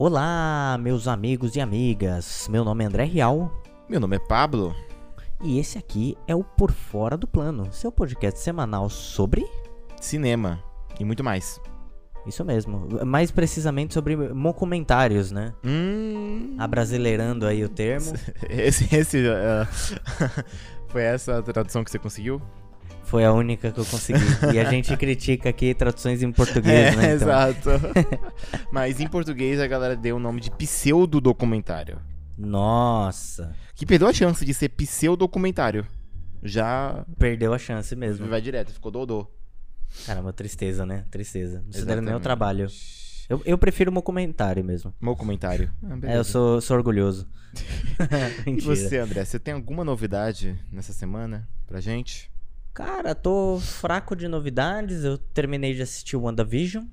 Olá, meus amigos e amigas. Meu nome é André Real Meu nome é Pablo. e esse aqui é o Por Fora do Plano, seu podcast semanal sobre Cinema e muito mais. isso mesmo, mais precisamente sobre mocumentários, né? Hum. Abrasileirando aí o termo. Esse, esse ah, foi essa a tradução que você conseguiu? Foi a única que eu consegui. E a gente critica aqui traduções em português, né? Então, exato. Mas em português a galera deu o nome de pseudo-documentário. Nossa, Que perdeu a chance de ser pseudo-documentário. Já perdeu a chance mesmo. vai direto, ficou dodô. Caramba, tristeza, né? Tristeza. Não é meu Exatamente. trabalho. Eu, eu prefiro mocumentário mesmo. Meu comentário. Ah, É, eu sou, sou orgulhoso. E você, André, você tem alguma novidade nessa semana pra gente? Cara, tô fraco de novidades. Eu terminei de assistir o WandaVision.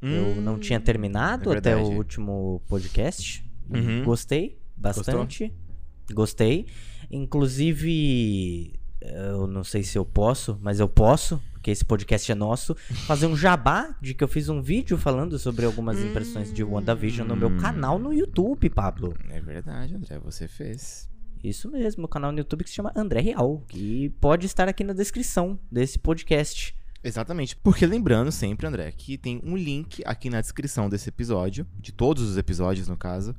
Eu não tinha terminado é até o último podcast. Uhum. Gostei bastante. Gostei. Inclusive, eu não sei se eu posso, mas eu posso, porque esse podcast é nosso, fazer um jabá de que eu fiz um vídeo falando sobre algumas impressões de WandaVision no meu Hum. canal no YouTube, Pablo. É verdade, André, você fez. Isso mesmo, o canal no YouTube que se chama André Real, que pode estar aqui na descrição desse podcast. Exatamente. Porque lembrando sempre, André, que tem um link aqui na descrição desse episódio, de todos os episódios no caso,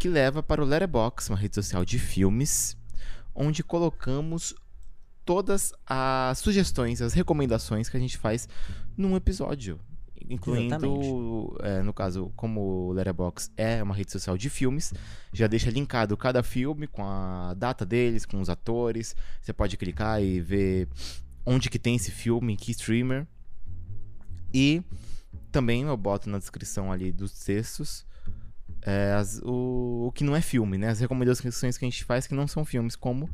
que leva para o Letterboxd, uma rede social de filmes, onde colocamos todas as sugestões, as recomendações que a gente faz num episódio. Incluindo, é, no caso, como o Letterboxd é uma rede social de filmes, já deixa linkado cada filme com a data deles, com os atores. Você pode clicar e ver onde que tem esse filme, em que streamer. E também eu boto na descrição ali dos textos é, as- o, o que não é filme, né? As recomendações que a gente faz que não são filmes, como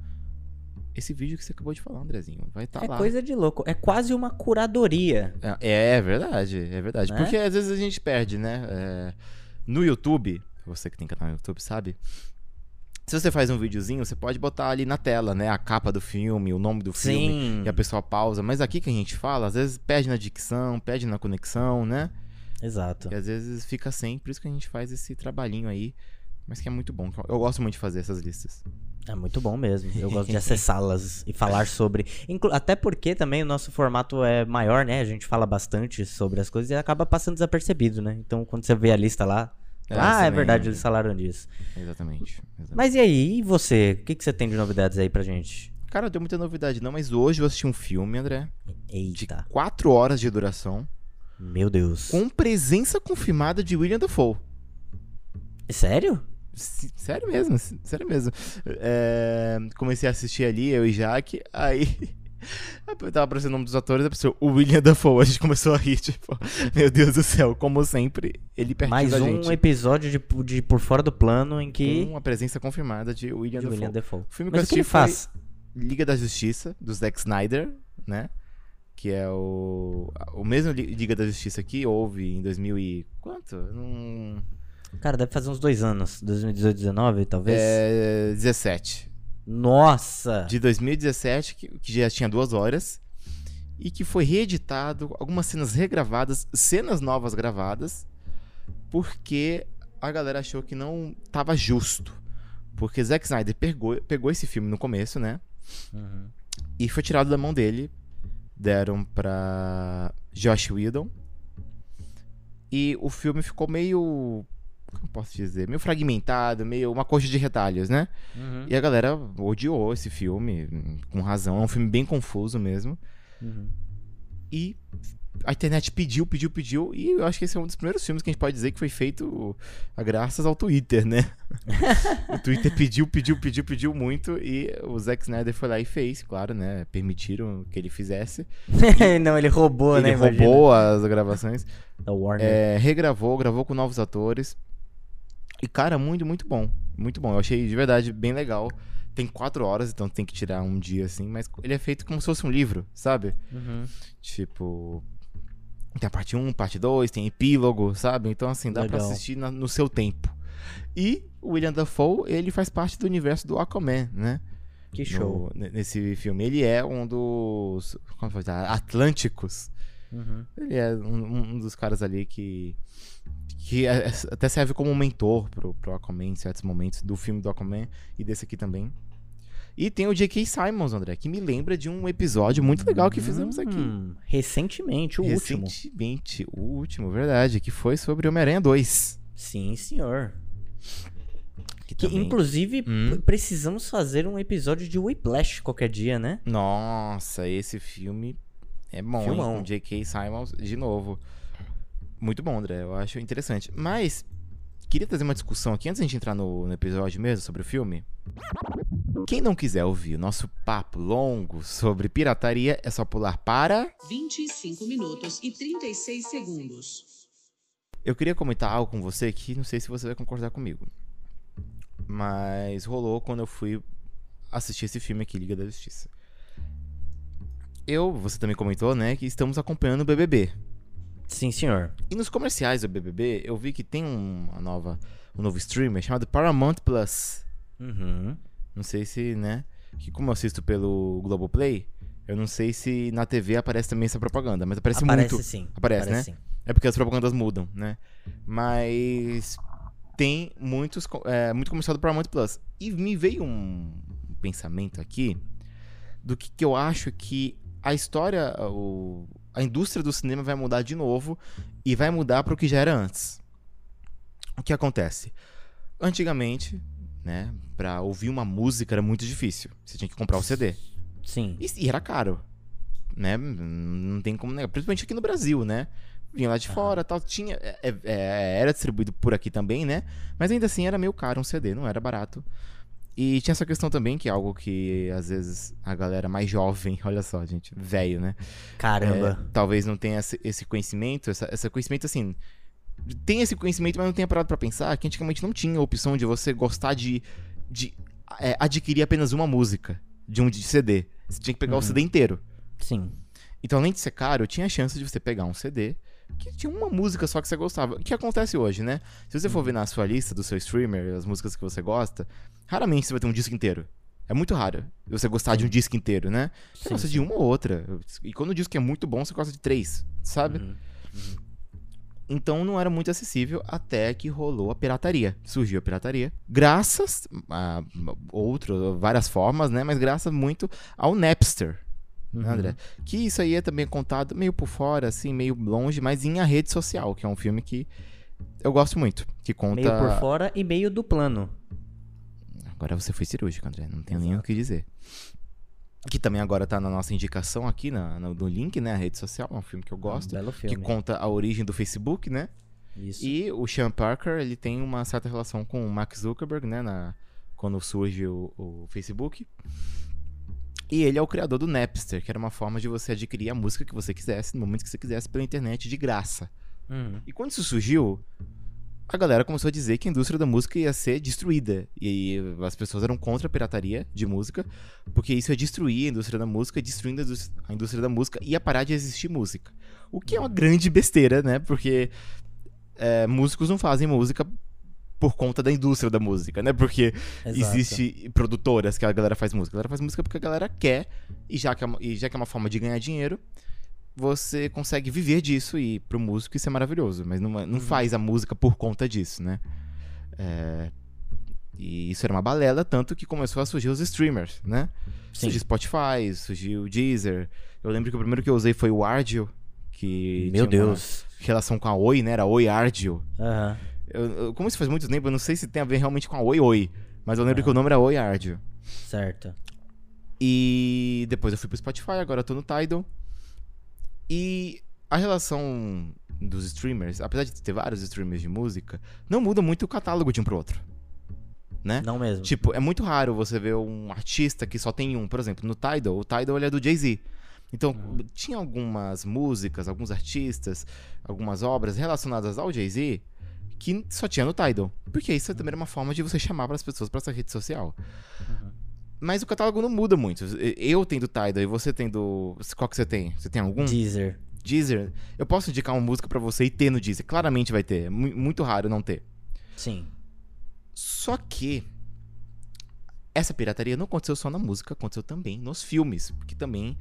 esse vídeo que você acabou de falar, Andrezinho. Vai estar é lá. coisa de louco. É quase uma curadoria. É, é verdade, é verdade. Né? Porque às vezes a gente perde, né? É, no YouTube, você que tem canal no YouTube sabe. Se você faz um videozinho, você pode botar ali na tela, né? A capa do filme, o nome do filme. Sim. E a pessoa pausa. Mas aqui que a gente fala, às vezes perde na dicção, perde na conexão, né? Exato. E às vezes fica sem. Por isso que a gente faz esse trabalhinho aí. Mas que é muito bom. Eu gosto muito de fazer essas listas. É muito bom mesmo. Eu gosto de acessá-las e falar sobre. Inclu- Até porque também o nosso formato é maior, né? A gente fala bastante sobre as coisas e acaba passando desapercebido, né? Então quando você vê a lista lá. É, ah, é verdade, eles falaram disso. Exatamente. exatamente. Mas e aí, e você? O que, que você tem de novidades aí pra gente? Cara, não tem muita novidade não, mas hoje eu assisti um filme, André. De Eita. 4 horas de duração. Meu Deus. Com presença confirmada de William Dafoe. Sério? Sério mesmo, sério mesmo. É, comecei a assistir ali, eu e Jaque, aí. Eu tava aparecendo o nome dos atores, apareceu o William Dafoe. A gente começou a rir, tipo, meu Deus do céu, como sempre, ele pertinho Mais um gente. episódio de, de Por Fora do Plano em que. Com a presença confirmada de William de Dafoe. William Defoe. O filme que Mas eu o que ele faz? Liga da Justiça, do Zack Snyder, né? Que é o. O mesmo Li- Liga da Justiça que houve em 2000 e. Quanto? Não. Cara, deve fazer uns dois anos. 2018, 2019, talvez. É. 17. Nossa! de 2017, que, que já tinha duas horas, e que foi reeditado, algumas cenas regravadas, cenas novas gravadas, porque a galera achou que não tava justo. Porque Zack Snyder pegou, pegou esse filme no começo, né? Uhum. E foi tirado da mão dele. Deram pra Josh Whedon. E o filme ficou meio. Como posso dizer? Meio fragmentado, meio uma coxa de retalhos, né? Uhum. E a galera odiou esse filme, com razão. É um filme bem confuso mesmo. Uhum. E a internet pediu, pediu, pediu. E eu acho que esse é um dos primeiros filmes que a gente pode dizer que foi feito a graças ao Twitter, né? o Twitter pediu, pediu, pediu, pediu muito. E o Zack Snyder foi lá e fez, claro, né? Permitiram que ele fizesse. não, ele roubou, né? ele imagina. roubou as gravações. É, regravou, gravou com novos atores. E, cara, muito, muito bom. Muito bom. Eu achei de verdade bem legal. Tem quatro horas, então tem que tirar um dia assim, mas ele é feito como se fosse um livro, sabe? Uhum. Tipo. Tem a parte 1, parte 2, tem epílogo, sabe? Então, assim, dá pra Legal. assistir na- no seu tempo. E o William Dafoe, ele faz parte do universo do Aquaman, né? Que show. No- ne- nesse filme. Ele é um dos. Como falar? Atlânticos Uhum. Ele é um, um dos caras ali que. que é- até serve como mentor pro, pro Aquaman em certos momentos, do filme do Aquaman e desse aqui também. E tem o J.K. Simons, André, que me lembra de um episódio muito legal que fizemos aqui. Hum, recentemente, o último. Recentemente, o último, verdade, que foi sobre Homem-Aranha 2. Sim, senhor. Que, Que, também- inclusive, Hum. precisamos fazer um episódio de Whiplash qualquer dia, né? Nossa, esse filme é bom, Filmão. hein? Com J.K. Simons, de novo. Muito bom, André. Eu acho interessante. Mas, queria trazer uma discussão aqui, antes da gente entrar no, no episódio mesmo, sobre o filme. Quem não quiser ouvir o nosso papo longo sobre pirataria, é só pular para... 25 minutos e 36 segundos. Eu queria comentar algo com você que não sei se você vai concordar comigo. Mas rolou quando eu fui assistir esse filme aqui, Liga da Justiça. Eu, você também comentou, né, que estamos acompanhando o BBB. Sim, senhor. E nos comerciais do BBB, eu vi que tem um- uma nova, um novo streamer chamado Paramount Plus. Uhum. Não sei se, né, que como eu assisto pelo Globoplay, eu não sei se na TV aparece também essa propaganda, mas aparece, Aparece muito. sim. Aparece, né? sim. É porque as propagandas mudam, né? Mas tem muitos, é, muito comercial do Paramount Plus. E me veio um pensamento aqui do que, que eu acho que a história, o, a indústria do cinema vai mudar de novo e vai mudar para o que já era antes. O que acontece? Antigamente, né, para ouvir uma música era muito difícil. Você tinha que comprar o CD. Sim. E, e era caro. Né? Não tem como negar. Principalmente aqui no Brasil, né? Vinha lá de fora tal. Tinha. é, é, é, era distribuído por aqui também, né? Mas ainda assim era meio caro um CD, não era barato. E tinha essa questão também, que é algo que às vezes a galera mais jovem, olha só, gente, velho, né? Caramba. É, talvez não tenha esse, conhecimento, essa, esse conhecimento assim. Tem esse conhecimento, mas não tenha parado pra pensar que antigamente não tinha a opção de você gostar de, de é, adquirir apenas uma música de um CD. Você tinha que pegar o Uhum. CD inteiro. Sim. Então, além de ser caro, tinha a chance de você pegar um CD que tinha uma música só que você gostava. O que acontece hoje, né? Se você for ver na sua lista do seu streamer, as músicas que você gosta, raramente você vai ter um disco inteiro. É muito raro você gostar de um disco inteiro, né? Você Sim, gosta de uma ou outra. E quando o disco é muito bom, você gosta de três, sabe? Uhum. Então não era muito acessível até que rolou a pirataria. Surgiu a pirataria. Graças a outro, várias formas, né? Mas graças muito ao Napster, Uhum. né, André? Que isso aí é também contado meio por fora, assim, meio longe, mas em A Rede Social, que é um filme que eu gosto muito. Que conta. Meio por fora e meio do plano. Agora você foi cirúrgico, André. Não tenho nem o Exato. que dizer. Que também agora tá na nossa indicação aqui na, no, no link, né? A rede social. É um filme que eu gosto. Um belo que filme. conta a origem do Facebook, né? Isso. E o Sean Parker, ele tem uma certa relação com o Mark Zuckerberg, né? Na, quando surge o, o Facebook. E ele é o criador do Napster, que era uma forma de você adquirir a música que você quisesse, no momento que você quisesse, pela internet, de graça. Uhum. E quando isso surgiu, a galera começou a dizer que a indústria da música ia ser destruída. E as pessoas eram contra a pirataria de música, porque isso ia destruir a indústria da música, destruindo a indústria- a indústria da música, ia parar de existir música. O que é uma grande besteira, né? Porque é, músicos não fazem música por conta da indústria da música, né? Porque Exato. existe produtoras que a galera faz música. A galera faz música porque a galera quer, e já que é uma, e já que é uma forma de ganhar dinheiro, você consegue viver disso e pro músico isso é maravilhoso. Mas não, é- não Uhum. faz a música por conta disso, né? É, e isso era uma balela, tanto que começou a surgir os streamers, né? Sim. Surgiu Spotify, surgiu o Deezer. Eu lembro que o primeiro que eu usei foi o Ardio, que Meu Deus. relação com a Oi, né? Era Oi Ardio. Aham. Eu, eu- como isso faz muito tempo, eu não sei se tem a ver realmente com a Oi Oi. Mas eu lembro Ah. que o nome era Oi Ardio. Certo. E depois eu fui pro Spotify, agora eu tô no Tidal. E a relação dos streamers, apesar de ter vários streamers de música, não muda muito o catálogo de um pro outro. Né? Não mesmo. Tipo, é muito raro você ver um artista que só tem um. Por exemplo, no Tidal, o Tidal ele é do Jay-Z. Então, tinha algumas músicas, alguns artistas, algumas obras relacionadas ao Jay-Z que só tinha no Tidal. Porque isso também era uma forma de você chamar para as pessoas para essa rede social. Uhum. Mas o catálogo não muda muito. Eu tendo Tidal e você tendo. Qual que você tem? Você tem algum? Deezer. Deezer. Eu posso indicar uma música pra você e ter no Deezer. Claramente vai ter. É mu- muito raro não ter. Sim. Só que. Essa pirataria não aconteceu só na música, aconteceu também nos filmes. Porque também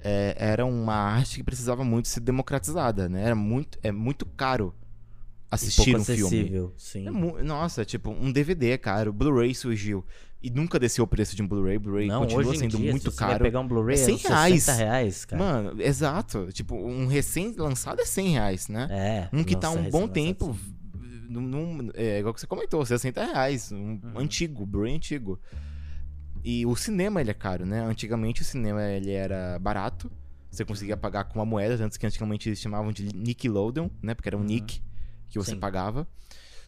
é, era uma arte que precisava muito ser democratizada, né? Era muito, é muito caro assistir um filme. sim. É nossa, tipo, um DVD é caro, Blu-ray surgiu e nunca desceu o preço de um Blu-ray. Blu-ray continua sendo dia, muito se você vai caro. pegar um Blu-ray, É é 100 100 reais. reais, cara. Mano, exato. Tipo, um recém-lançado é 100 reais, né? é. Um que tá nossa, um bom recém-lançado, tempo. num- é igual que você comentou, 60 reais. Um Uhum. antigo, Blu-ray antigo. E o cinema, ele é caro, né? Antigamente o cinema ele era barato. Você conseguia pagar com uma moeda, antes que antigamente eles chamavam de Nickelodeon, né? Porque era um Uhum. nick que você Sim. pagava.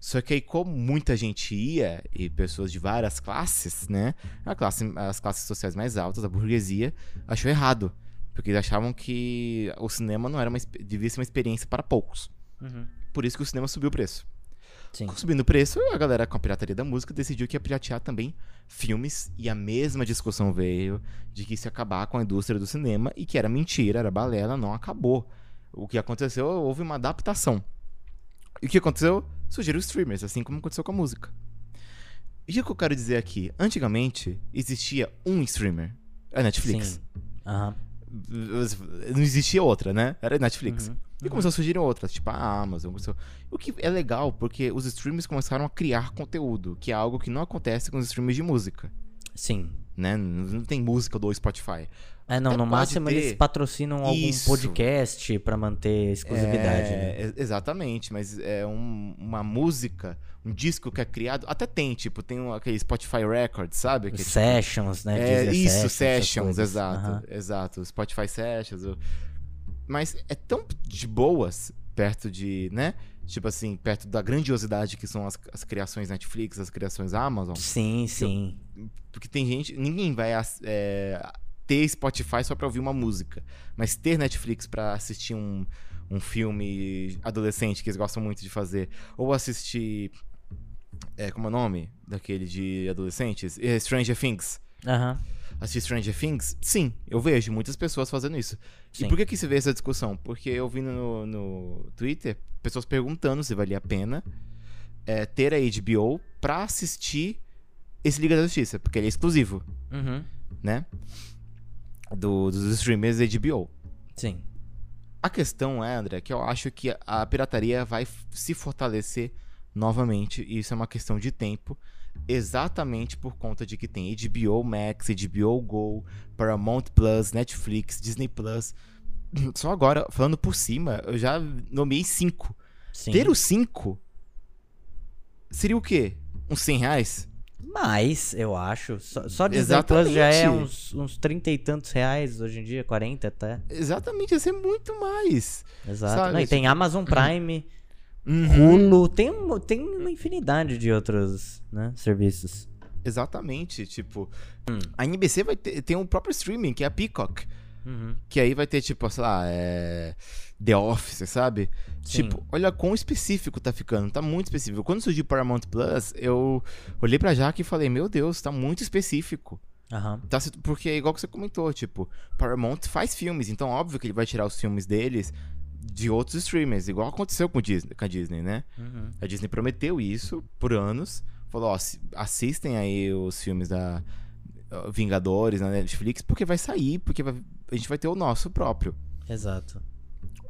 Só que aí, como muita gente ia, e pessoas de várias classes, né? A classe, as classes sociais mais altas, a burguesia, achou errado. Porque eles achavam que o cinema não era uma, devia ser uma experiência para poucos. Uhum. Por isso que o cinema subiu o preço. Sim. Subindo o preço, a galera com a pirataria da música decidiu que ia piratear também filmes. E a mesma discussão veio de que ia acabar com a indústria do cinema e que era mentira, era balela, não acabou. O que aconteceu, houve uma adaptação. E o que aconteceu? Surgiram os streamers, assim como aconteceu com a música. E o que eu quero dizer aqui? Antigamente, existia um streamer. A Netflix. Sim. Aham. Não existia outra, né? Era Netflix. Uhum. E começou a surgir outras, tipo a Amazon. começou- O que é legal, porque os streams começaram a criar conteúdo, que é algo que não acontece com os streams de música, Sim. Né? Não tem música do Spotify. É, não, Até no máximo ter- eles patrocinam algum Isso. podcast pra manter exclusividade, É, né? exatamente, mas é um- uma música, um disco que é criado, até tem, tipo, tem um- aquele Spotify Records, sabe? Que é, tipo, Sessions, né? É, isso, Sessions, exato. Aham. Exato, Spotify Sessions. Mas é tão de boas perto de, né? Tipo assim, perto da grandiosidade que são as, as criações Netflix, as criações Amazon. Sim, sim. Porque tem gente, ninguém vai é, ter Spotify só pra ouvir uma música. Mas ter Netflix pra assistir um, um filme adolescente que eles gostam muito de fazer. Ou assistir. É, como é o nome? Daquele de adolescentes? É, Stranger Things Aham. assistir Stranger Things? Sim, eu vejo muitas pessoas fazendo isso. Sim. E por que, que se vê essa discussão? Porque eu vi no, no Twitter pessoas perguntando se valia a pena é, ter a HBO pra assistir esse Liga da Justiça, porque ele é exclusivo, Uhum. né? Do- dos streamers da HBO. Sim. A questão é, André, que eu acho que a pirataria vai se fortalecer novamente, e isso é uma questão de tempo, exatamente por conta de que tem HBO Max, HBO Go, Paramount Plus, Netflix, Disney Plus. Só agora, falando por cima, eu já nomeei cinco. Sim. Ter os cinco seria o quê? Uns 100 reais? Mais, eu acho. Só, só Disney Plus já é uns, uns 30 e tantos reais hoje em dia, 40 até. Exatamente, ia ser muito mais. Exato. Não, e tem Amazon Prime, Uhum. Hulu, tem, tem uma infinidade de outros né, serviços. Exatamente, tipo, Hum. a NBC vai ter tem um próprio streaming, que é a Peacock. Uhum. Que aí vai ter, tipo, sei lá, é... The Office, sabe? Sim. Tipo, olha quão específico tá ficando. Tá muito específico. Quando surgiu o Paramount Plus, eu olhei pra Jaque e falei, meu Deus, tá muito específico. Aham. Tá, porque é igual que você comentou, tipo, Paramount faz filmes, então óbvio que ele vai tirar os filmes deles de outros streamers, igual aconteceu com, Disney, com a Disney, né? Uhum. A Disney prometeu isso por anos. Falou, ó, assi- assistem aí os filmes da Vingadores na Netflix, porque vai sair, porque vai- a gente vai ter o nosso próprio. Exato.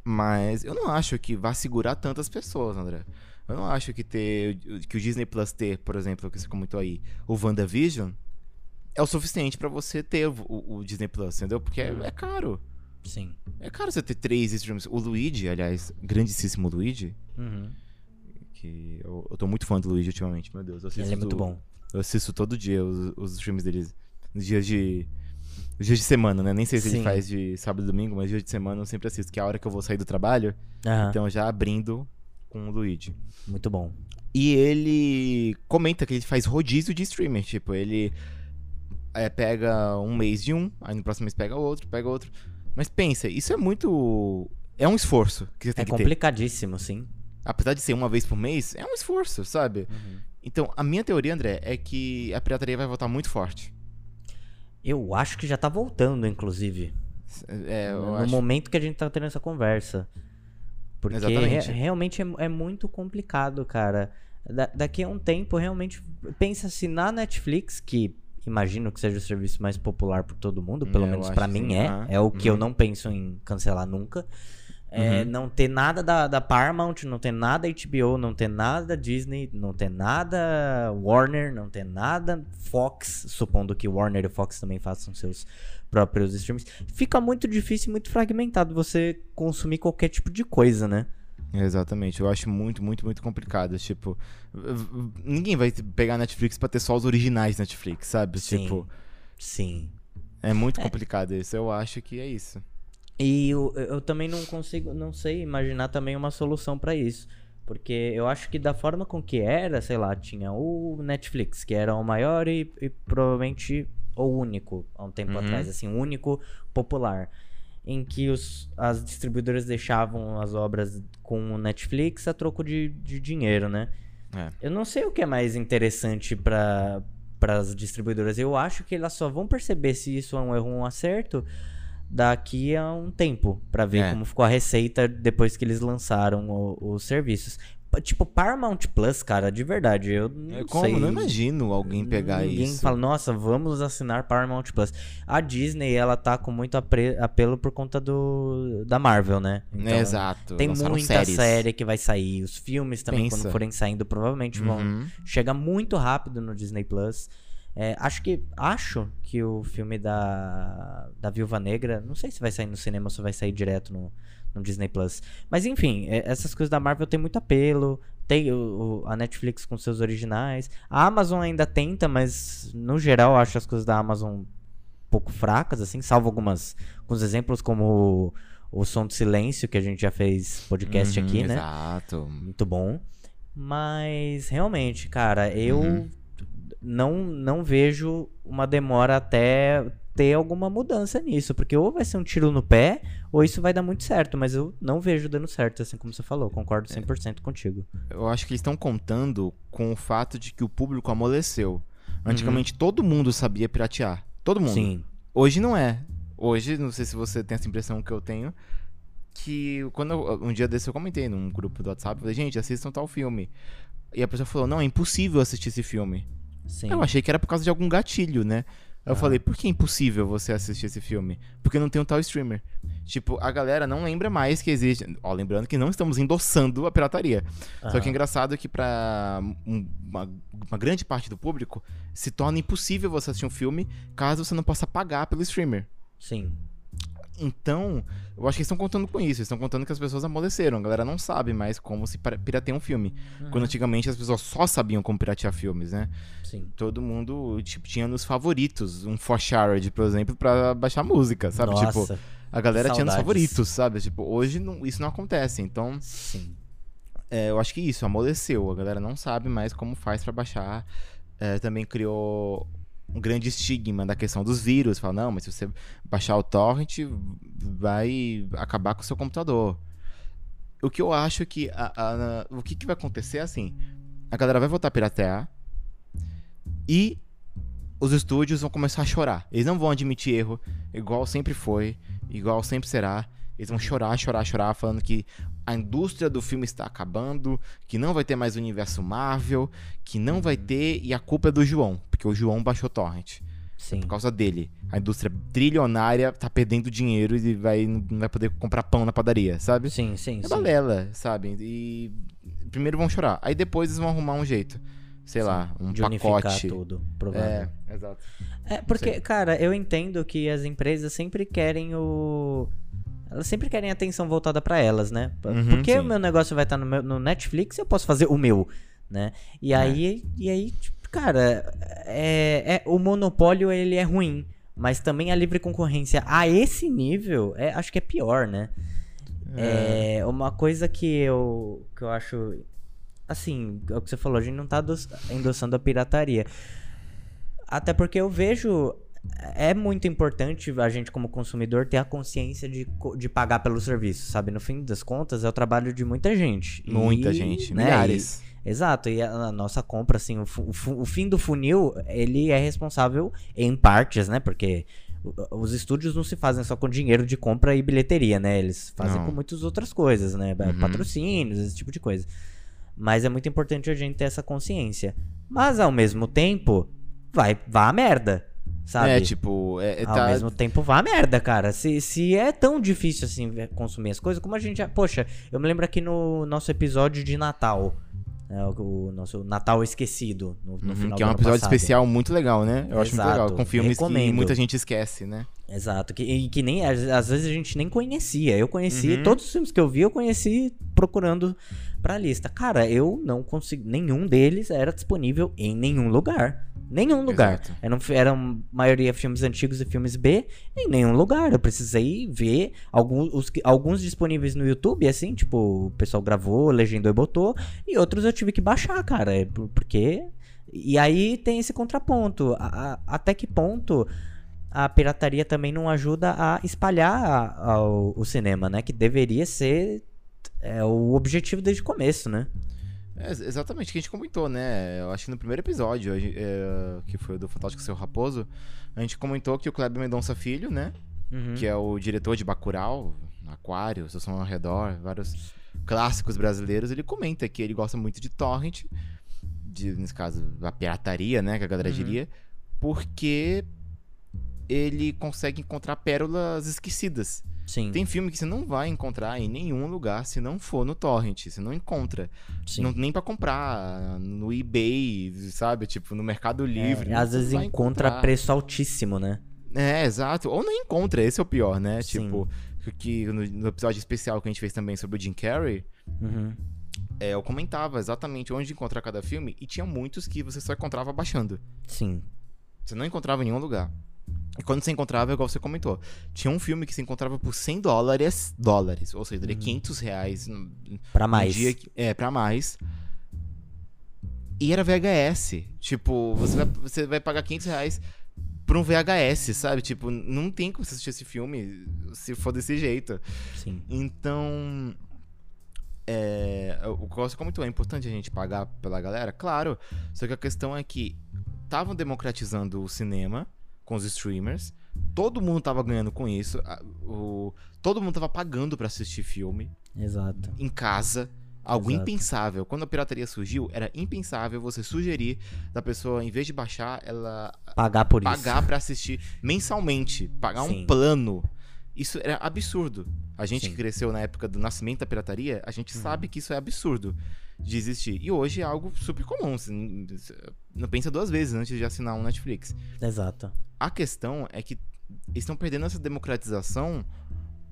Mas eu não acho que vá segurar tantas pessoas, André. Eu não acho que ter que o Disney Plus ter, por exemplo, que você comentou aí, o WandaVision, é o suficiente pra você ter o, o- Disney Plus, entendeu? Porque é, é caro. Sim. É caro você ter três streams. O Luigi, aliás, grandíssimo Luigi, Uhum. que eu, eu tô muito fã do Luigi ultimamente, meu Deus. Ele é muito bom. Eu assisto todo dia os, os streams deles. Nos dias de. Nos dias de semana, né? Nem sei se Sim. ele faz de sábado e domingo, mas dia de semana eu sempre assisto, que é a hora que eu vou sair do trabalho. Aham. Então já abrindo com o Luigi. Muito bom. E ele comenta que ele faz rodízio de streamer. Tipo, ele é, pega um mês de um, aí no próximo mês pega outro, pega outro. Mas pensa, isso é muito. É um esforço que você tem É que ter. complicadíssimo, sim. Apesar de ser uma vez por mês, é um esforço, sabe? Uhum. Então, a minha teoria, André, é que a pirataria vai voltar muito forte. Eu acho que já tá voltando, inclusive. É, eu no acho. momento que a gente tá tendo essa conversa. Porque re- realmente é, é muito complicado, cara. Da- daqui a um tempo, realmente, pensa-se na Netflix, que imagino que seja o serviço mais popular por todo mundo, pelo É, eu menos que mim é. É o que eu Uhum. não penso em cancelar nunca. É, Uhum. Não ter nada da, da Paramount, não ter nada HBO, não ter nada Disney, não ter nada Warner, não ter nada Fox, supondo que Warner e Fox também façam seus próprios streams. Fica muito difícil e muito fragmentado você consumir qualquer tipo de coisa, né? Exatamente, eu acho muito, muito, muito complicado. Tipo, ninguém vai pegar Netflix pra ter só os originais Netflix, sabe? Sim. Tipo, Sim. é muito complicado isso. Eu acho que é isso. E eu, eu também não consigo, não sei imaginar também uma solução pra isso. Porque eu acho que da forma com que era, sei lá, tinha o Netflix, que era o maior e, e provavelmente o único, há um tempo Uhum. atrás, assim, o único popular. Em que os, as distribuidoras deixavam as obras com o Netflix a troco de, de dinheiro, né? É. Eu não sei o que é mais interessante para as distribuidoras. Eu acho que elas só vão perceber se isso é um erro ou um acerto daqui a um tempo, Pra ver É. como ficou a receita depois que eles lançaram o- os serviços. Tipo, Paramount Plus, cara, de verdade, eu não É como? sei. Não imagino alguém pegar Ninguém isso. fala, nossa, vamos assinar Paramount Plus. A Disney, ela tá com muito apelo por conta do da Marvel, né? Então, É, Exato. Tem lançaram muita séries. série que vai sair. Os filmes também, Pensa. quando forem saindo, provavelmente vão Uhum. chega muito rápido no Disney Plus. É, acho que acho que o filme da, da Viúva Negra, não sei se vai sair no cinema ou se vai sair direto no, no Disney Plus. Mas enfim, é, essas coisas da Marvel tem muito apelo. Tem o, o- a Netflix com seus originais. A Amazon ainda tenta, mas no geral acho as coisas da Amazon um pouco fracas, assim, salvo algumas alguns exemplos como o, o Som do Silêncio, que a gente já fez podcast Uhum, aqui, né? Exato. muito bom. Mas realmente, cara, eu Uhum. Não, não vejo uma demora até ter alguma mudança nisso, porque ou vai ser um tiro no pé, ou isso vai dar muito certo, mas eu não vejo dando certo, assim como você falou, concordo É. 100% contigo. Eu acho que eles estão contando com o fato de que o público amoleceu. Antigamente todo mundo sabia piratear. Todo mundo. Sim. Hoje não é. Hoje, não sei se você tem essa impressão que eu tenho, que quando eu- um dia desse eu comentei num grupo do WhatsApp, falei, gente, assistam tal filme. E a pessoa falou, não, é impossível assistir esse filme. Sim. Eu achei que era por causa de algum gatilho, né? Eu Ah. falei, por que é impossível você assistir esse filme? Porque não tem um tal streamer. Tipo, a galera não lembra mais que existe. Ó, lembrando que não estamos endossando a pirataria. Só que é engraçado que pra um- uma, uma grande parte do público se torna impossível você assistir um filme caso você não possa pagar pelo streamer. Sim. Então, eu acho que eles estão contando com isso. Eles estão contando que as pessoas amoleceram. A galera não sabe mais como se para- pirateia um filme. Uhum. Quando antigamente as pessoas só sabiam como piratear filmes, né? Sim. Todo mundo, tipo, tinha nos favoritos um Forshared, por exemplo, pra baixar música, sabe? Tipo, Nossa, a galera tinha nos favoritos, sabe? Tipo, hoje não- isso não acontece. Então, sim. é, eu acho que isso, amoleceu. A galera não sabe mais como faz pra baixar. É, também criou um grande estigma da questão dos vírus. Fala, não, mas se você baixar o torrent, vai acabar com o seu computador. O que eu acho que. a- a- o que, que vai acontecer é assim: a galera vai voltar a piratear e os estúdios vão começar a chorar. Eles não vão admitir erro, igual sempre foi, igual sempre será. Eles vão chorar, chorar, chorar, falando que a indústria do filme está acabando, que não vai ter mais universo Marvel, que não vai ter, e a culpa é do João, porque o João baixou torrent. Sim. Por causa dele. A indústria trilionária tá perdendo dinheiro e vai, não vai poder comprar pão na padaria, sabe? Sim, sim, É sim. balela, sabe? E primeiro vão chorar. Aí depois eles vão arrumar um jeito. Sei lá, um de pacote. tudo, provavelmente. É, exato. É, porque, cara, eu entendo que as empresas sempre querem o. Elas sempre querem atenção voltada pra elas, né? Uhum, porque sim. o meu negócio vai estar no, meu- no Netflix, eu posso fazer o meu, né? E É. aí, e aí tipo, cara, é, é- o monopólio ele é ruim, mas também a livre concorrência a esse nível, é, acho que é pior, né? É, uma coisa que eu, que eu acho. Assim, é o que você falou, a gente não tá endossando a pirataria. Até porque eu vejo. É muito importante a gente, como consumidor, ter a consciência de, de pagar pelo serviço, sabe? No fim das contas, é o trabalho de muita gente. E, Muita gente, né, milhares. e- exato, e a, a nossa compra, assim, o, o o fim do funil, ele é responsável em partes, né? Porque os estúdios não se fazem só com dinheiro de compra e bilheteria, né? Eles fazem Não. com muitas outras coisas, né? Uhum. Patrocínios, esse tipo de coisa. Mas é muito importante a gente ter essa consciência. Mas ao mesmo tempo, vai, vá a merda. Sabe? É, tipo, é, é, Ao tá- mesmo tempo, vá a merda, cara. Se, se é tão difícil assim consumir as coisas, como a gente já. Poxa, eu me lembro aqui no nosso episódio de Natal. né, o, o nosso Natal Esquecido. No, no Uhum, final que é um episódio passado. especial muito legal, né? Eu acho muito Exato, legal. Com filmes que recomendo. muita gente esquece, né? Exato, que, e que nem às, às vezes a gente nem conhecia. Eu conheci, Uhum. todos os filmes que eu vi, eu conheci procurando pra lista. Cara, eu não consegui, nenhum deles era disponível em nenhum lugar. Nenhum lugar. Exato. Eram, eram maioria filmes antigos e filmes B, em nenhum lugar. Eu precisei ver alguns, os alguns disponíveis no YouTube, assim, tipo, o pessoal gravou, legendou e botou, e outros eu tive que baixar, cara, é por- porque. E aí tem esse contraponto. A- a- até que ponto a pirataria também não ajuda a espalhar a- ao- o cinema, né? Que deveria ser é, o objetivo desde o começo, né? É, ex- exatamente, que a gente comentou, né? Eu acho que no primeiro episódio, a gen- é, que foi o do Fantástico Seu Raposo, a gente comentou que o Kleber Mendonça Filho, né? Uhum. Que é o diretor de Bacurau, Aquário, Seu Som ao Redor, vários clássicos brasileiros, ele comenta que ele gosta muito de torrent, de, nesse caso, a pirataria, né? Que a galera Uhum. diria, porque ele consegue encontrar pérolas esquecidas. Sim, Tem filme que você não vai encontrar em nenhum lugar se não for no torrent, você não encontra. Não- nem pra comprar no eBay, sabe? Tipo, no Mercado Livre. É, às vezes encontra encontrar. preço altíssimo, né? É, exato. Ou não encontra, esse é o pior, né? Sim. Tipo, que no, no episódio especial que a gente fez também sobre o Jim Carrey, Uhum. é, eu comentava exatamente onde encontrar cada filme e tinha muitos que você só encontrava baixando. Sim. Você não encontrava em nenhum lugar. E quando você encontrava, igual você comentou, tinha um filme que se encontrava por 100 dólares, dólares ou seja, daria 500 reais Pra Um mais. dia que- é, pra mais. E era VHS. Tipo, você vai, você vai pagar 500 reais por um VHS, sabe? Tipo, não tem como você assistir esse filme se for desse jeito. Sim. Então. É, o que você comentou, é importante a gente pagar pela galera? Claro. Só que a questão é que estavam democratizando o cinema com os streamers. Todo mundo tava ganhando com isso. o, todo mundo tava pagando pra assistir filme Exato. em casa. Algo Exato. impensável. Quando a pirataria surgiu, era impensável você sugerir da pessoa, em vez de baixar, ela Pagar por pagar pra assistir mensalmente. Pagar Sim. um plano. Isso era absurdo. A gente Sim. Uhum. que cresceu na época do nascimento da pirataria, a gente sabe que isso é absurdo de existir. E hoje é algo super comum. Você não- pensa duas vezes antes de assinar um Netflix. isso. Exato. A questão é que estão perdendo essa democratização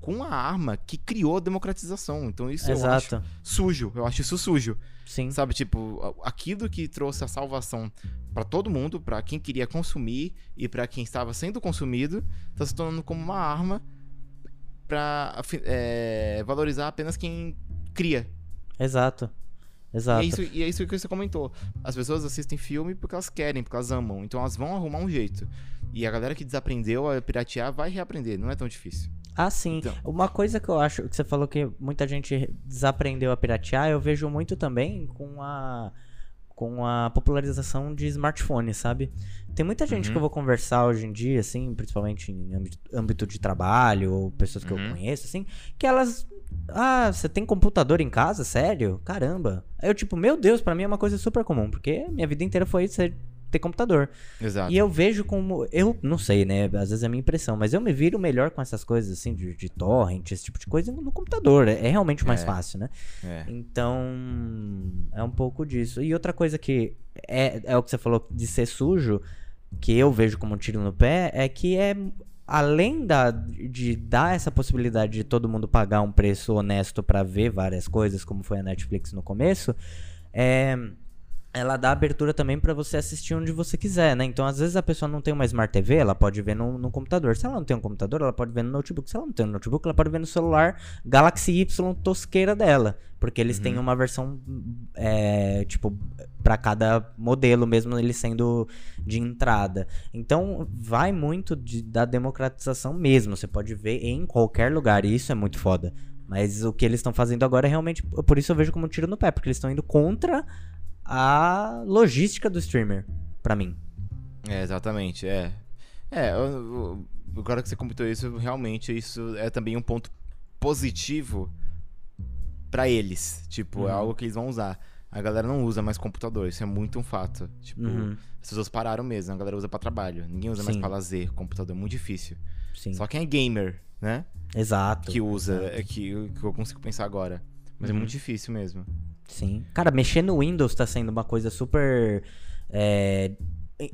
com a arma que criou a democratização. Então isso eu acho Exato. sujo. Eu acho isso sujo. Sim. Sabe, tipo, aquilo que trouxe a salvação pra todo mundo, pra quem queria consumir e pra quem estava sendo consumido, tá se tornando como uma arma afi- é, valorizar apenas quem cria. Exato. E Exato. é, isso, e é isso que você comentou. As pessoas assistem filme porque elas querem, porque elas amam. Então elas vão arrumar um jeito. E a galera que desaprendeu a piratear vai reaprender. Não é tão difícil. Ah, sim. Então. Uma coisa que eu acho que você falou que muita gente desaprendeu a piratear, eu vejo muito também com a com a popularização de smartphones, sabe? Tem muita gente Uhum. que eu vou conversar hoje em dia, assim, principalmente em âmbito, de trabalho ou pessoas que eu Uhum. conheço, assim, que elas ah, você tem computador em casa? Sério? Caramba. Aí eu, tipo, meu Deus, pra mim é uma coisa super comum, porque minha vida inteira foi ser, ter computador. Exato. E eu vejo como. Eu não sei, né? Às vezes é a minha impressão, mas eu me viro melhor com essas coisas, assim, de, de torrent, esse tipo de coisa, no computador. É, é realmente mais É. fácil, né? É. Então. É um pouco disso. E outra coisa que é, é o que você falou de ser sujo, que eu vejo como um tiro no pé, é que é. Além da, de dar essa possibilidade de todo mundo pagar um preço honesto pra ver várias coisas, como foi a Netflix no começo, é, ela dá abertura também pra você assistir onde você quiser, né? Então, às vezes a pessoa não tem uma Smart TV, ela pode ver no, no computador. Se ela não tem um computador, ela pode ver no notebook. Se ela não tem um notebook, ela pode ver no celular Galaxy Y tosqueira dela. Porque eles têm uma versão, é, tipo, pra cada modelo, mesmo ele sendo de entrada. Então, vai muito de- da democratização mesmo. Você pode ver em qualquer lugar, e isso é muito foda. Mas o que eles estão fazendo agora é realmente. Por isso eu vejo como um tiro no pé, porque eles estão indo contra a logística do streamer, pra mim. É, exatamente, é. É, agora que você comentou isso, realmente isso é também um ponto positivo pra eles. Tipo, é Uhum. algo que eles vão usar. A galera não usa mais computador, isso é muito um fato. Tipo, Uhum. as pessoas pararam mesmo, a galera usa pra trabalho. Ninguém usa mais Sim. pra lazer, computador é muito difícil. Sim. Só quem é gamer, né? Exato. Que usa, é que, que eu consigo pensar agora. Mas Uhum. é muito difícil mesmo. Sim. Cara, mexer no Windows tá sendo uma coisa super é,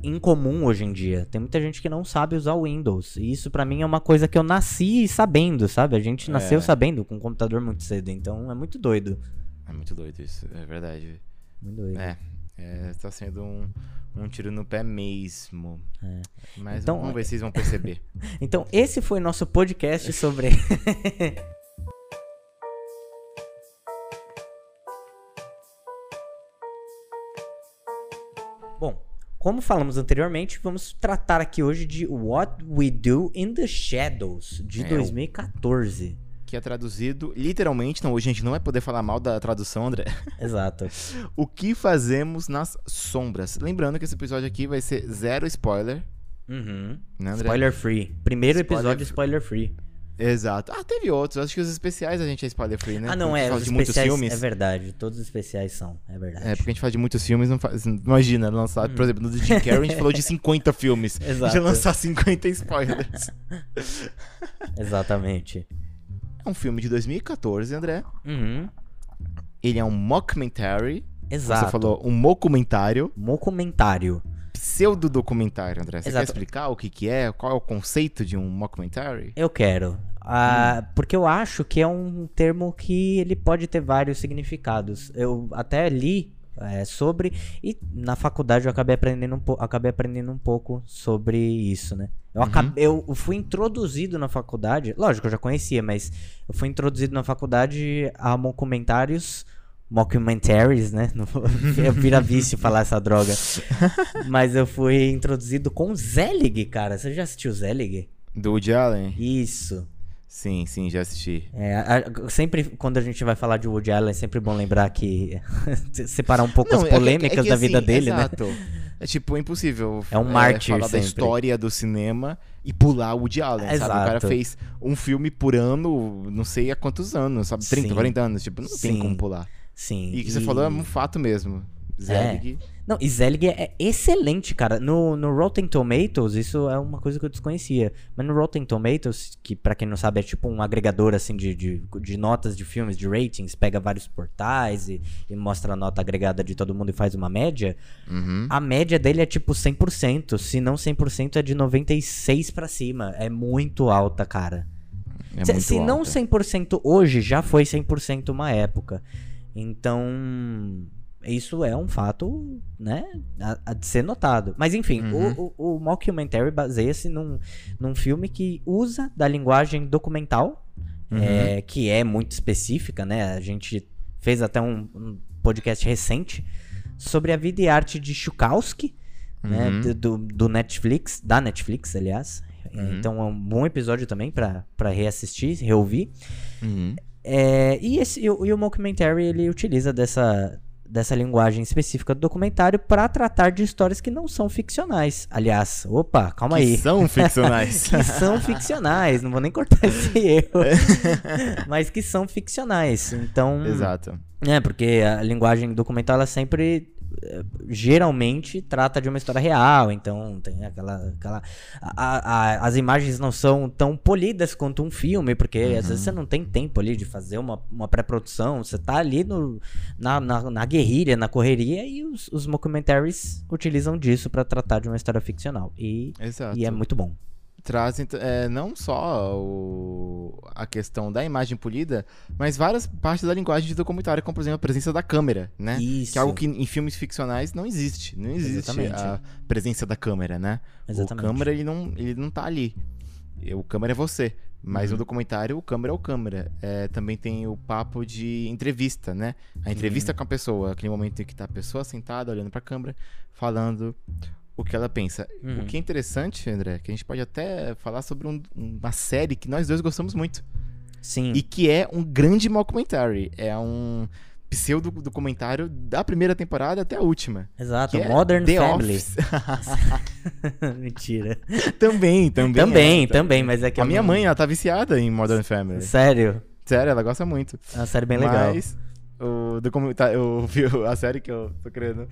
incomum hoje em dia. Tem muita gente que não sabe usar o Windows. E isso pra mim é uma coisa que eu nasci sabendo, sabe? A gente nasceu É. sabendo com o computador muito cedo. Então é muito doido. É muito doido isso, é verdade. Muito doido. É, é tá sendo um, um tiro no pé mesmo. É. Mas Então, vamos ver se vocês vão perceber. Então, esse foi nosso podcast sobre. Bom, como falamos anteriormente, vamos tratar aqui hoje de What We Do in the Shadows, de É, o- 2014. que é traduzido literalmente, então hoje a gente não vai poder falar mal da tradução, André. Exato. O que fazemos nas sombras? Lembrando que esse episódio aqui vai ser zero spoiler, Uhum. né? Spoiler free. Primeiro Spoiler episódio free. spoiler free. Exato. Ah, teve outros. Acho que os especiais a gente é spoiler free, né? Ah, não, a gente é. Os de muitos especiais, filmes. é verdade. Todos os especiais são. É verdade. É, porque a gente fala de muitos filmes, não faz... imagina, lançar, por exemplo, no Jim Carrey a gente falou de 50 filmes. Hum. Exato. Já lançar 50 spoilers. Exatamente. É um filme de 2014, André. Uhum. Ele é um mockumentary. Exato. Você falou um documentário, Mocumentário. pseudo-documentário, André. Você Exato. quer explicar o que que é? Qual é o conceito de um mockumentary? Eu quero. Ah, Porque eu acho que é um termo que ele pode ter vários significados. Eu até li é, sobre e na faculdade eu acabei aprendendo um, po- acabei aprendendo um pouco sobre isso, né? Eu, Uhum. acabei- eu fui introduzido na faculdade, lógico, eu já conhecia, mas eu fui introduzido na faculdade a documentários, mockumentaries, né? Eu vira vício falar essa droga. Mas eu fui introduzido com Zelig, cara. Você já assistiu Zelig? Do Woody Allen? Isso. Sim, sim, já assisti. É, a- sempre quando a gente vai falar de Woody Allen, é sempre bom lembrar que separar um pouco as é que- polêmicas é que da vida assim, dele, né? exato. É tipo, é impossível É um mártir falar da sempre. história do cinema e pular o Woody Allen, sabe? O cara Exato. fez um filme por ano, não sei há quantos anos, sabe? 30, Sim. 40 anos, tipo, não tem Sim. como pular. Sim. E o que você falou é um fato mesmo. Zelig, Não, e Zelig é excelente, cara. No, no Rotten Tomatoes, isso é uma coisa que eu desconhecia. Mas no Rotten Tomatoes, que pra quem não sabe é tipo um agregador assim de, de, de notas de filmes, de ratings, pega vários portais e, e mostra a nota agregada de todo mundo e faz uma média. Uhum. A média dele é tipo 100%, se não 100% é de 96 pra cima. É muito alta, cara. É se se não alta. 100% hoje, já foi 100% uma época. Então, isso é um fato, né, a, a de ser notado. Mas enfim, Uhum. o, o, o mockumentary baseia-se num, num filme que usa da linguagem documental, Uhum. é, que é muito específica, né? A gente fez até um, um podcast recente sobre a vida e arte de Chukowski, né, Uhum. do, do- do Netflix, da Netflix, aliás. Uhum. Então é um bom episódio também pra reassistir, reouvir. Uhum. É, e, esse, e, o, e o mockumentary ele utiliza dessa, dessa linguagem específica do documentário pra tratar de histórias que não são ficcionais. Aliás, opa, calma Que aí. são ficcionais. que são ficcionais, não vou nem cortar esse erro. mas que são ficcionais. Então, Exato. é, porque a linguagem documental ela sempre geralmente trata de uma história real, então tem aquela, aquela a- a- as imagens não são tão polidas quanto um filme, porque às vezes você não tem tempo ali de fazer uma, uma pré-produção, você tá ali no, na, na, na guerrilha, na correria, e os, os documentaries utilizam disso pra tratar de uma história ficcional, e, Exato. e é muito bom. Trazem é, não só o- a questão da imagem polida, mas várias partes da linguagem de documentário, como por exemplo a presença da câmera, né? Isso. Que é algo que em filmes ficcionais não existe. Não existe Exatamente. a presença da câmera, né? Exatamente. O câmera, ele não, ele não tá ali. O câmera é você. Mas Uhum. no documentário, o câmera é o câmera. É, também tem o papo de entrevista, né? A Uhum. entrevista com a pessoa. Aquele momento em que tá a pessoa sentada, olhando pra câmera, falando o que ela pensa. Uhum. O que é interessante, André, que a gente pode até falar sobre um- uma série que nós dois gostamos muito. Sim. E que é um grande mockumentary. É um pseudo-documentário da primeira temporada até a última. Exato, é Modern The Family. Mentira. também, também. Também, é, também, mas é que A eu minha não- mãe, ela tá viciada em Modern Family. Sério? Sério, ela gosta muito. É uma série bem legal. Mas o documentário, o, a série que eu tô querendo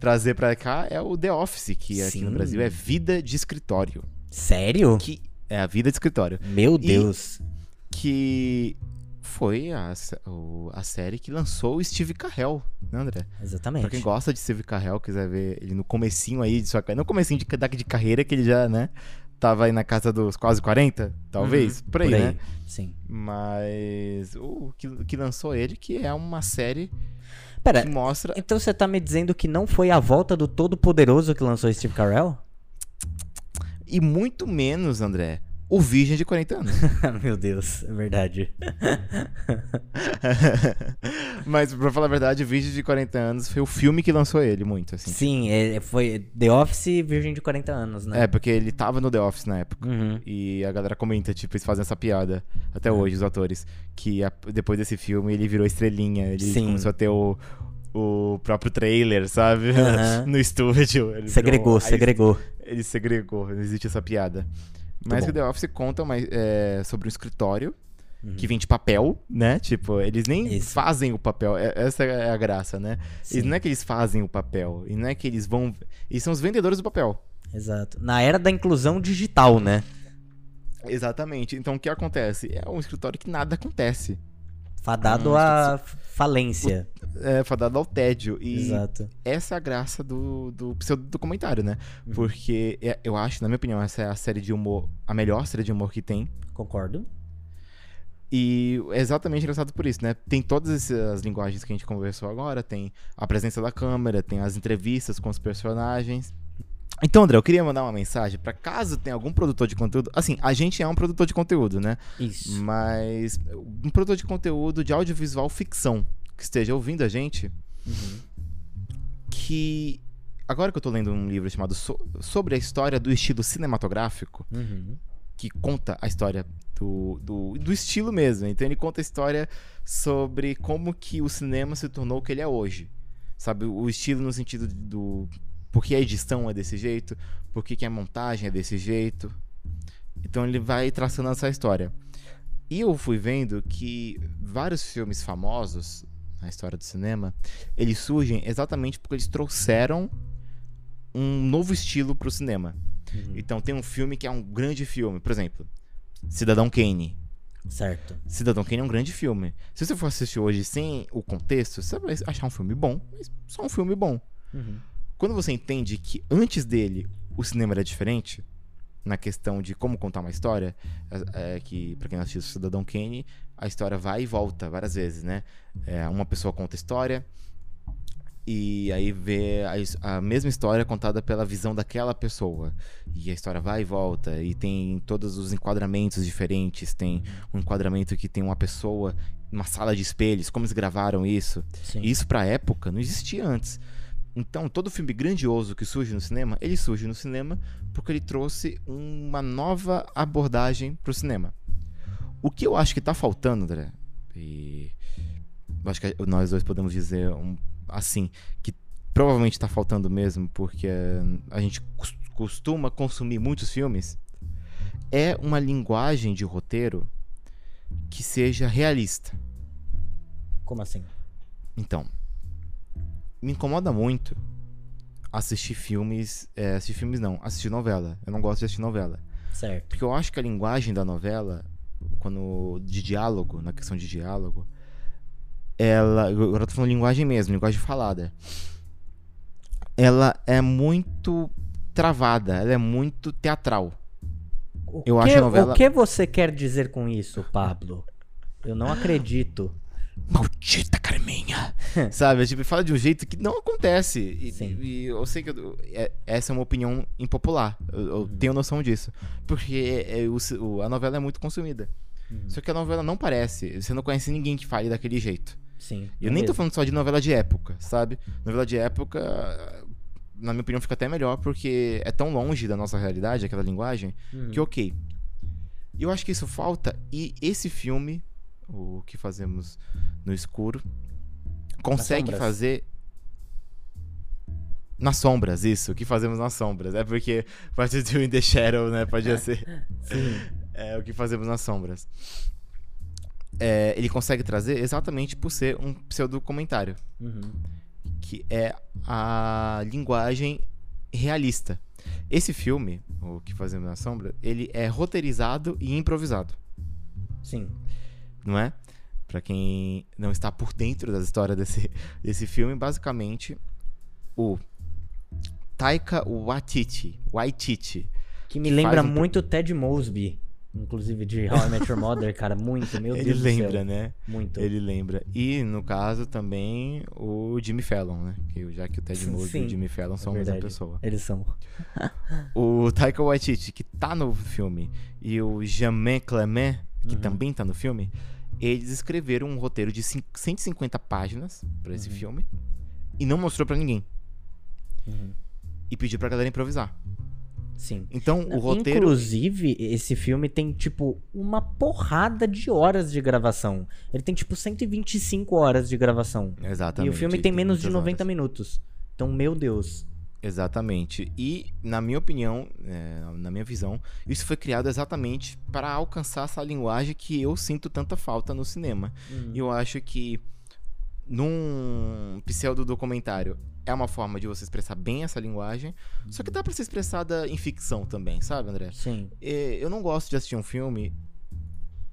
trazer pra cá é o The Office, que aqui no Sim. Brasil é Vida de Escritório. Sério? Que é a vida de escritório. Meu E- Deus. Que foi a, a série que lançou o Steve Carell, né, André? Exatamente. Pra quem gosta de Steve Carell, quiser ver ele no comecinho aí de sua carreira. No comecinho de, de carreira, que ele já, né? Tava aí na casa dos quase 40, talvez. Uhum, por, aí, né? Sim. Mas o que, que lançou ele, que é uma série Pera, que mostra. então você tá me dizendo que não foi a volta do Todo-Poderoso que lançou Steve Carell? E muito menos, André, o Virgem de 40 anos. Meu Deus, é verdade. Mas, pra falar a verdade, o Virgem de 40 anos foi o filme que lançou ele, muito, assim. Sim, é- foi The Office Virgem de 40 anos, né? É, porque ele tava no The Office na época. Uhum. E a galera comenta, tipo, eles fazem essa piada até É. hoje, os atores. Que a- depois desse filme ele virou estrelinha. Ele Sim. começou a ter o, o próprio trailer, sabe? Aham. no estúdio. Segregou, virou- segregou. Ele segregou, não existe essa piada. Mas bom. que o The Office conta mais, é, sobre um escritório Uhum. que vem de papel, né? Tipo, eles nem Isso. fazem o papel. É- Essa é a graça, né? Sim. Eles, não é que eles fazem o papel. E não é que eles vão. Eles são os vendedores do papel. Exato. Na era da inclusão digital, né? Exatamente. Então o que acontece? É um escritório que nada acontece. Fadado Hum, à falência. É fadado ao tédio. E Exato. essa é a graça do, do pseudo-documentário, né? Uhum. Porque é- eu acho, na minha opinião, essa é a série de humor, a melhor série de humor que tem. Concordo. E é exatamente engraçado por isso, né? Tem todas essas linguagens que a gente conversou agora, tem a presença da câmera, tem as entrevistas com os personagens. Então, André, eu queria mandar uma mensagem pra caso tenha algum produtor de conteúdo. Assim, a gente é um produtor de conteúdo, né? Isso. Mas um produtor de conteúdo de audiovisual ficção que esteja ouvindo a gente, Uhum. que agora que eu tô lendo um livro chamado So- Sobre a História do Estilo Cinematográfico, Uhum. que conta a história do, do, do estilo mesmo. Então ele conta a história sobre como que o cinema se tornou o que ele é hoje. Sabe, o estilo no sentido do por que a edição é desse jeito, por que, que a montagem é desse jeito. Então ele vai traçando essa história. E eu fui vendo que vários filmes famosos na história do cinema, eles surgem exatamente porque eles trouxeram um novo estilo pro cinema. Uhum. Então tem um filme que é um grande filme, por exemplo, Cidadão Kane. Certo. Cidadão Kane é um grande filme. Se você for assistir hoje sem o contexto, você vai achar um filme bom, mas só um filme bom. Uhum. Quando você entende que antes dele o cinema era diferente, na questão de como contar uma história, é, que pra quem assistiu Cidadão Kane, a história vai e volta várias vezes, né? É, uma pessoa conta a história e aí vê a, a mesma história contada pela visão daquela pessoa. E a história vai e volta e tem todos os enquadramentos diferentes, tem um enquadramento que tem uma pessoa numa sala de espelhos, como eles gravaram isso. Sim. E isso pra época não existia antes. Então, todo filme grandioso que surge no cinema, ele surge no cinema porque ele trouxe uma nova abordagem pro cinema. O que eu acho que tá faltando, André, e eu acho que nós dois podemos dizer um- assim, que provavelmente tá faltando mesmo, porque a gente cos- costuma consumir muitos filmes, é uma linguagem de roteiro que seja realista. Como assim? Então, me incomoda muito assistir filmes. É, assistir filmes não, assistir novela. Eu não gosto de assistir novela. Certo. Porque eu acho que a linguagem da novela, quando. de diálogo, na questão de diálogo, ela. Agora eu tô falando linguagem mesmo, linguagem falada. Ela é muito travada, ela é muito teatral. O Eu que, acho a novela- O que você quer dizer com isso, Pablo? Eu não acredito. Maldita Carminha! Sabe? Tipo, fala de um jeito que não acontece. E, Sim. e eu sei que eu- é- essa é uma opinião impopular. Eu, eu tenho noção disso. Porque é- é o a novela é muito consumida. Uhum. Só que a novela não parece. Você não conhece ninguém que fale daquele jeito. Sim. Eu é nem tô mesmo. falando só de novela de época, sabe? Novela de época, na minha opinião, fica até melhor porque é tão longe da nossa realidade, aquela linguagem, Uhum. que ok. E eu acho que isso falta. E esse filme, o que fazemos no escuro, consegue fazer. Nas sombras, isso, o que fazemos nas sombras. É porque pode do in the shadow, né? Podia ser. É o que fazemos nas sombras. é, ele consegue trazer exatamente por ser um pseudo-comentário, Uhum. que é a linguagem realista. Esse filme, o que fazemos na sombra, ele é roteirizado e improvisado, Sim. Não é? Pra quem não está por dentro da história desse, desse filme, basicamente o Taika Waititi, Waititi Que me lembra um- muito o Ted Mosby. Inclusive de How I Met Your Mother, cara. Muito, meu ele Deus lembra, do céu. né? Muito. Ele lembra. E, no caso, também o Jimmy Fallon, né? Que, já que o Ted Sim, Mosby e o Jimmy Fallon são É a mesma pessoa. Eles são. O Taika Waititi, que tá no filme, e o Jamin Clement, que Uhum. também tá no filme, eles escreveram um roteiro de cin- 150 páginas pra esse Uhum. filme e não mostrou pra ninguém. Uhum. E pediu pra galera improvisar. Sim. Então, o roteiro... Inclusive, esse filme tem, tipo, uma porrada de horas de gravação. Ele tem, tipo, 125 horas de gravação. Exatamente. E o filme tem menos de muitas 90 horas. minutos. Então, meu Deus. Exatamente. E, na minha opinião, é, na minha visão, isso foi criado exatamente para alcançar essa linguagem que eu sinto tanta falta no cinema. E eu acho que num pseudo-documentário é uma forma de você expressar bem essa linguagem, só que dá pra ser expressada em ficção também, sabe, André? Sim. É, Eu não gosto de assistir um filme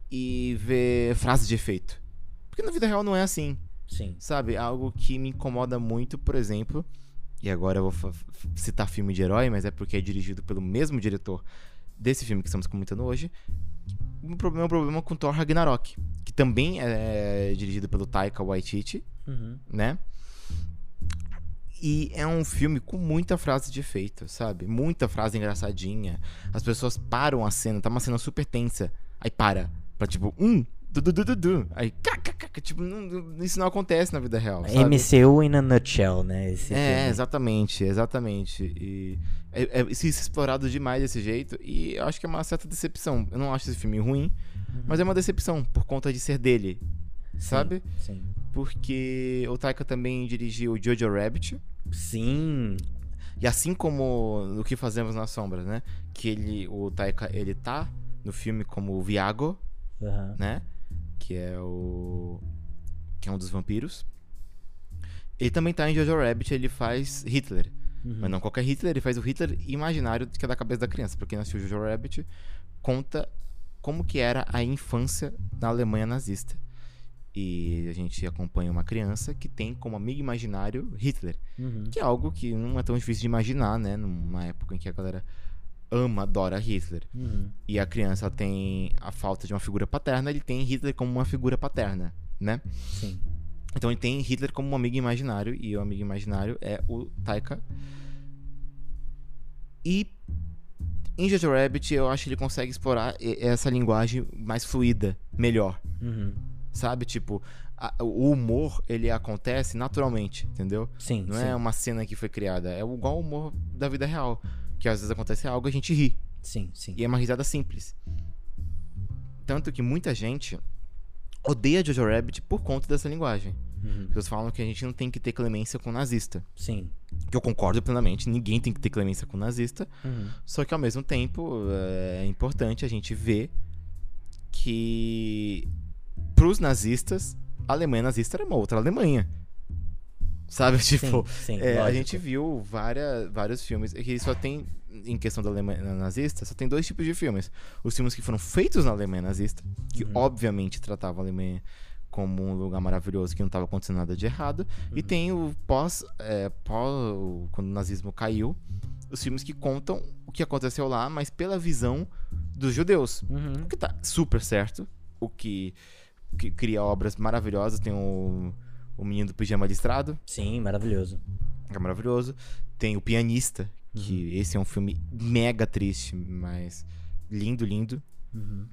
e ver frases de efeito. Porque na vida real não é assim. Sim. Sabe? Algo que me incomoda muito, por exemplo. E agora eu vou citar filme de herói, mas é porque é dirigido pelo mesmo diretor desse filme que estamos comentando hoje. O problema é o problema com Thor Ragnarok, que também é dirigido pelo Taika Waititi, Uhum. né? E é um filme com muita frase de efeito, sabe? Muita frase engraçadinha. As pessoas param a cena, tá uma cena super tensa. Aí para. Pra tipo, um, du, du, du, du. Aí, caca, tipo, não- isso não acontece na vida real, sabe? MCU in a nutshell, né? Esse É, filme. exatamente, exatamente. E é, é, isso é explorado demais desse jeito. E eu acho que é uma certa decepção. Eu não acho esse filme ruim, mas é uma decepção por conta de ser dele, Sim, sabe? Sim. Porque o Taika também dirigiu Jojo Rabbit. Sim. E assim como no que fazemos nas sombras, né? Que ele, o Taika, ele tá no filme como o Viago, Aham. né? Que é o que é um dos vampiros. Ele também tá em Jojo Rabbit, ele faz Hitler. Uhum. Mas não qualquer Hitler, ele faz o Hitler imaginário que é da cabeça da criança. Não assistiu Jojo Rabbit, conta como que era a infância na Alemanha nazista. E a gente acompanha uma criança que tem como amigo imaginário Hitler. Uhum. Que é algo que não é tão difícil de imaginar, né? Numa época em que a galera ama, adora Hitler. Uhum. E a criança tem a falta de uma figura paterna, ele tem Hitler como uma figura paterna, né? Sim. Então ele tem Hitler como um amigo imaginário, e o amigo imaginário é o Taika. E em Jojo Rabbit eu acho que ele consegue explorar essa linguagem mais fluida, melhor, Uhum. sabe? Tipo, a- o humor ele acontece naturalmente, entendeu? Sim. Não sim. é uma cena que foi criada, é igual o humor da vida real, que às vezes acontece algo e a gente ri, Sim, sim. e é uma risada simples. Tanto que muita gente odeia Jojo Rabbit por conta dessa linguagem. Uhum. Eles falam que a gente não tem que ter clemência com nazista. Sim. Que eu concordo plenamente, ninguém tem que ter clemência com nazista. Uhum. Só que ao mesmo tempo é importante a gente ver que pros nazistas, a Alemanha nazista era uma outra Alemanha. Sabe? Tipo, sim, sim, é, a gente viu várias, vários filmes que só tem, em questão da Alemanha nazista, só tem dois tipos de filmes. Os filmes que foram feitos na Alemanha nazista, que Uhum. obviamente tratavam a Alemanha como um lugar maravilhoso que não estava acontecendo nada de errado. Uhum. E tem o pós, é, pós, quando o nazismo caiu, os filmes que contam o que aconteceu lá, mas pela visão dos judeus. Uhum. O que tá super certo, o que, que cria obras maravilhosas. Tem o, o Menino do Pijama Listrado, Sim, maravilhoso. é maravilhoso. Tem o Pianista, que esse é um filme mega triste, mas lindo, lindo. Uhum.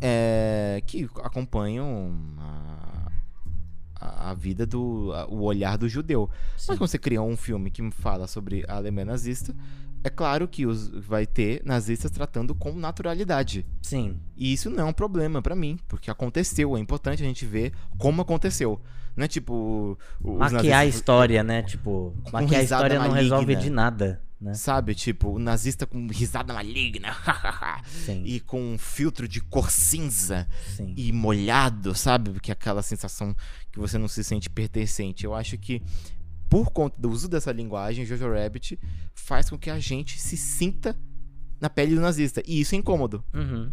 É, que acompanham a, a, a vida do. a- o olhar do judeu. Sim. Mas quando você cria um filme que fala sobre a Alemanha nazista, é claro que os, vai ter nazistas tratando com naturalidade. Sim. E isso não é um problema pra mim, porque aconteceu. É importante a gente ver como aconteceu. Não é tipo. Maquiar a história, né? Tipo, Com maquiar a história não maligna. resolve de nada. né? Sabe? Tipo, o nazista com risada maligna. E com um filtro de cor cinza sim. e molhado, sabe? Que é aquela sensação que você não se sente pertencente. Eu acho que por conta do uso dessa linguagem, Jojo Rabbit faz com que a gente se sinta na pele do nazista. E isso é incômodo, Uhum,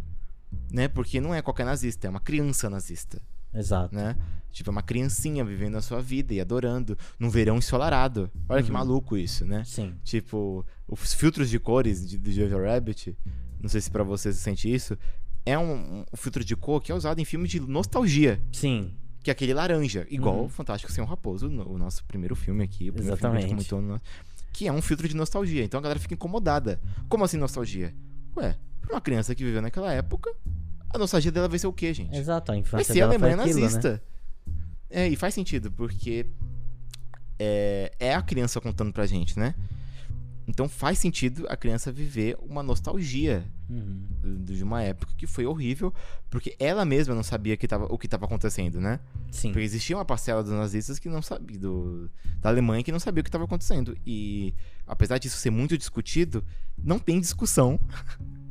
né? Porque não é qualquer nazista, é uma criança nazista, Exato. né? Tipo, é uma criancinha vivendo a sua vida e adorando num verão ensolarado. Olha que Uhum. maluco isso, né? Sim. Tipo, os filtros de cores de, de Jojo Rabbit, não sei se pra você se sente isso, é um, um filtro de cor que é usado em filmes de nostalgia, Sim. Que é aquele laranja, igual Uhum. o Fantástico Senhor Raposo, o nosso primeiro filme aqui, primeiro filme que a Exatamente. comentou no- que é um filtro de nostalgia. Então a galera fica incomodada. Como assim nostalgia? Ué, pra uma criança que viveu naquela época, a nostalgia dela vai ser o quê, gente? Exato, a Vai infância ser a dela foi Alemanha aquilo, né? nazista. É, e faz sentido, porque é, é a criança contando pra gente, né? Então faz sentido a criança viver uma nostalgia Uhum. de uma época que foi horrível, porque ela mesma não sabia que tava, o que estava acontecendo, né? Sim. Porque existia uma parcela dos nazistas que não sabia, do, da Alemanha que não sabia o que estava acontecendo. E apesar disso ser muito discutido, não tem discussão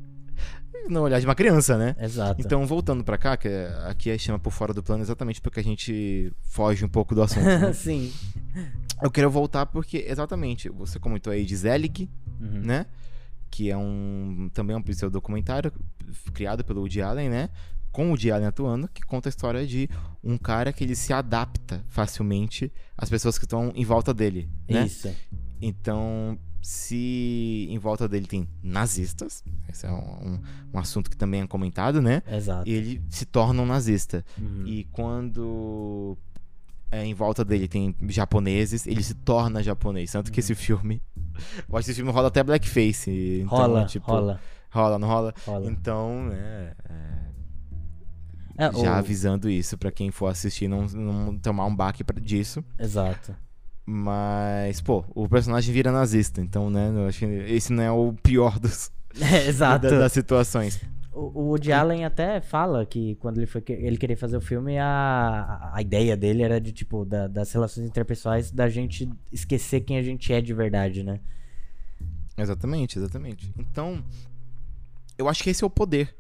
no olhar de uma criança, né? Exato. Então, voltando pra cá, que é- aqui é chama por fora do plano exatamente porque a gente foge um pouco do assunto. né? Sim. Eu quero voltar porque, exatamente, você comentou aí de Zelig, Uhum. né? Que é um também é um pseudocumentário criado pelo Woody Allen, né? Com o Woody Allen atuando, que conta a história de um cara que ele se adapta facilmente às pessoas que estão em volta dele, né? Isso. Então, se em volta dele tem nazistas, esse é um, um- um assunto que também é comentado, né? Exato. ele se torna um nazista. Uhum. E quando é, em volta dele tem japoneses, ele se torna japonês. Tanto que esse filme. Eu acho que esse filme rola até blackface. Então, rola, tipo, rola, Rola, não rola? rola. Então, né. é, É, já o- avisando isso pra quem for assistir, não, não tomar um baque disso. Exato. Mas, pô, o personagem vira nazista. Então, né, eu acho que esse não é o pior dos, É, exato. da- das situações. O, o Woody Allen até fala que quando ele foi ele queria fazer o filme, a, a ideia dele era de, tipo, da- das relações interpessoais, da gente esquecer quem a gente é de verdade, né? Exatamente, exatamente. Então, eu acho que esse é o poder.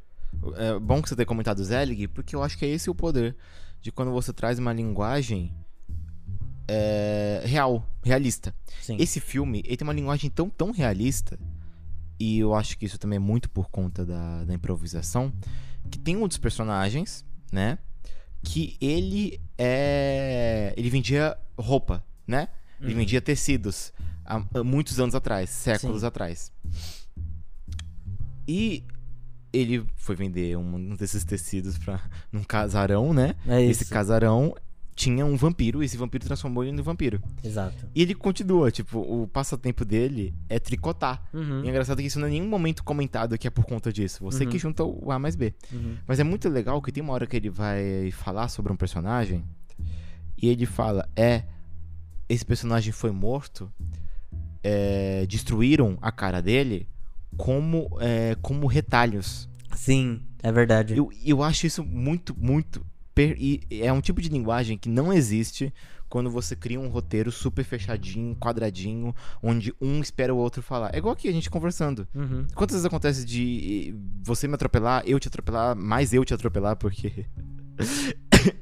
É bom que você tenha comentado Zelig, porque eu acho que é esse o poder. De quando você traz uma linguagem é, real, realista. Sim. Esse filme, ele tem uma linguagem tão, tão realista, e eu acho que isso também é muito por conta da, da improvisação, que tem um dos personagens, né? Que ele é. Ele vendia roupa, né? Ele Uhum. vendia tecidos há, há muitos anos atrás, séculos Sim. atrás. E ele foi vender um, desses tecidos pra, num casarão, né? É. Esse casarão tinha um vampiro, e esse vampiro transformou ele no vampiro. Exato. E ele continua, tipo, o passatempo dele é tricotar. Uhum. E é engraçado que isso não é nenhum momento comentado que é por conta disso. Você Uhum. que junta o A mais B. Uhum. Mas é muito legal que tem uma hora que ele vai falar sobre um personagem e ele fala: É, esse personagem foi morto, é, destruíram a cara dele como, é, como retalhos. Sim, é verdade. Eu, eu acho isso muito, muito. E é um tipo de linguagem que não existe quando você cria um roteiro super fechadinho, quadradinho, onde um espera o outro falar. É igual aqui a gente conversando. Uhum. Quantas vezes acontece de você me atropelar, eu te atropelar, mais eu te atropelar, porque.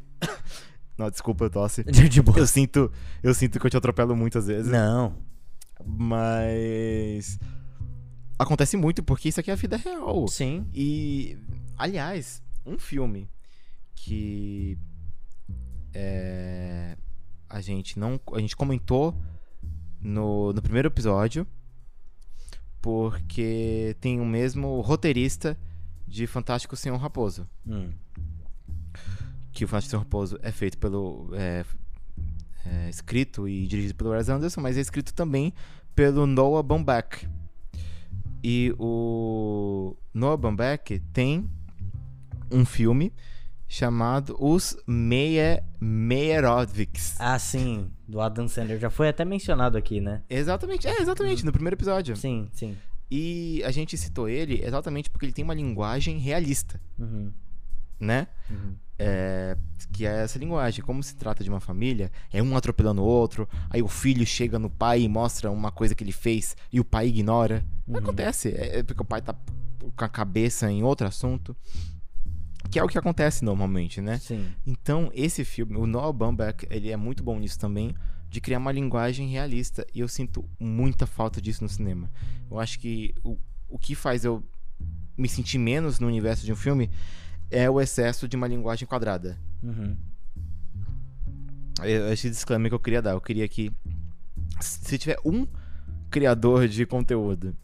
Não, desculpa, eu tosse. De boa. Eu sinto, eu sinto que eu te atropelo muitas vezes. Não. Mas. Acontece muito, porque isso aqui é a vida real. Sim. E, aliás, um filme que é, a gente não, a gente comentou no, no primeiro episódio, porque tem o mesmo roteirista de Fantástico Senhor Raposo, Hum. que o Fantástico Senhor Raposo é feito pelo é, é, escrito e dirigido pelo Wes Anderson, mas é escrito também pelo Noah Baumbach. E o Noah Baumbach tem um filme chamado Os Meyerowicz. Ah, sim. Do Adam Sandler. Já foi até mencionado aqui, né? Exatamente, é, exatamente, no primeiro episódio. Sim, sim. E a gente citou ele exatamente porque ele tem uma linguagem realista, Uhum. né? Uhum. É, Que é essa linguagem. Como se trata de uma família, é um atropelando o outro, aí o filho chega no pai e mostra uma coisa que ele fez e o pai ignora. Não acontece. É é porque o pai tá com a cabeça em outro assunto. Que é o que acontece normalmente, né? Sim. Então, esse filme, o Noah Baumbach, ele é muito bom nisso também, de criar uma linguagem realista. E eu sinto muita falta disso no cinema. Eu acho que o, o que faz eu me sentir menos no universo de um filme é o excesso de uma linguagem quadrada. Uhum. Esse disclaimer que eu queria dar. Eu queria que, se tiver um criador de conteúdo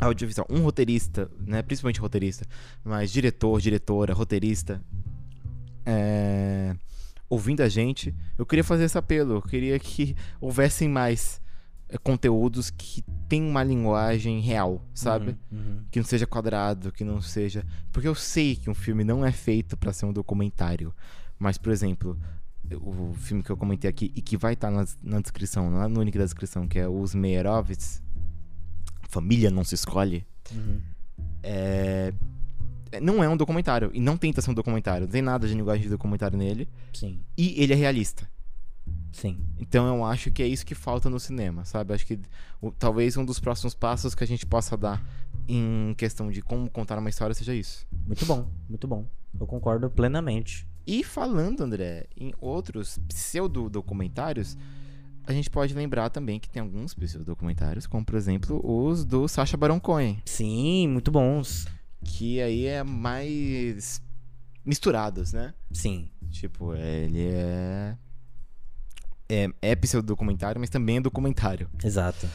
audiovisual, um roteirista, né, principalmente roteirista, mas diretor, diretora, roteirista, é, ouvindo a gente, eu queria fazer esse apelo. Eu queria que houvessem mais é, conteúdos que tenham uma linguagem real, sabe? Uhum, uhum. Que não seja quadrado, que não seja. Porque eu sei que um filme não é feito pra ser um documentário. Mas, por exemplo, o filme que eu comentei aqui e que vai estar na, na descrição, lá no link da descrição, que é Os Meyerowitz, Família Não Se Escolhe, Uhum. é... não é um documentário. E não tenta ser um documentário. Não tem nada de linguagem de documentário nele. Sim. E ele é realista. Sim. Então eu acho que é isso que falta no cinema, sabe? Acho que o- talvez um dos próximos passos que a gente possa dar em questão de como contar uma história seja isso. Muito bom, muito bom. Eu concordo plenamente. E falando, André, em outros pseudo-documentários, a gente pode lembrar também que tem alguns pseudo-documentários, como por exemplo os do Sacha Baron Cohen, Sim, muito bons. que aí é mais misturados, né? Sim. Tipo, ele é. É, é pseudo-documentário, mas também é documentário. Exato.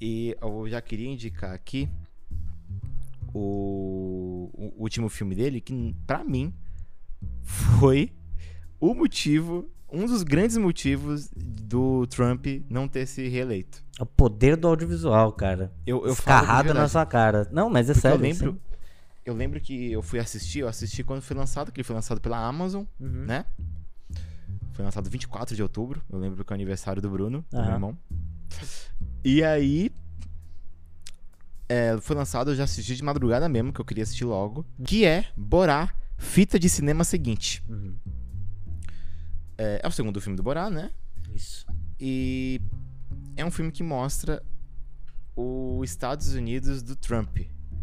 E eu já queria indicar aqui o, o último filme dele, que pra mim foi o motivo, um dos grandes motivos do Trump não ter se reeleito. É o poder do audiovisual, cara. Eu, eu Escarrado na sua cara. Não, mas é porque sério. eu lembro, eu lembro que eu fui assistir, eu assisti quando foi lançado, que ele foi lançado pela Amazon, Uhum. né? Foi lançado 24 de outubro. Eu lembro que é o aniversário do Bruno, do meu irmão. E aí. é, foi lançado, eu já assisti de madrugada mesmo, que eu queria assistir logo. Que é Borá, fita de cinema seguinte. Uhum. É, é o segundo filme do Borá, né? Isso. E é um filme que mostra os Estados Unidos do Trump,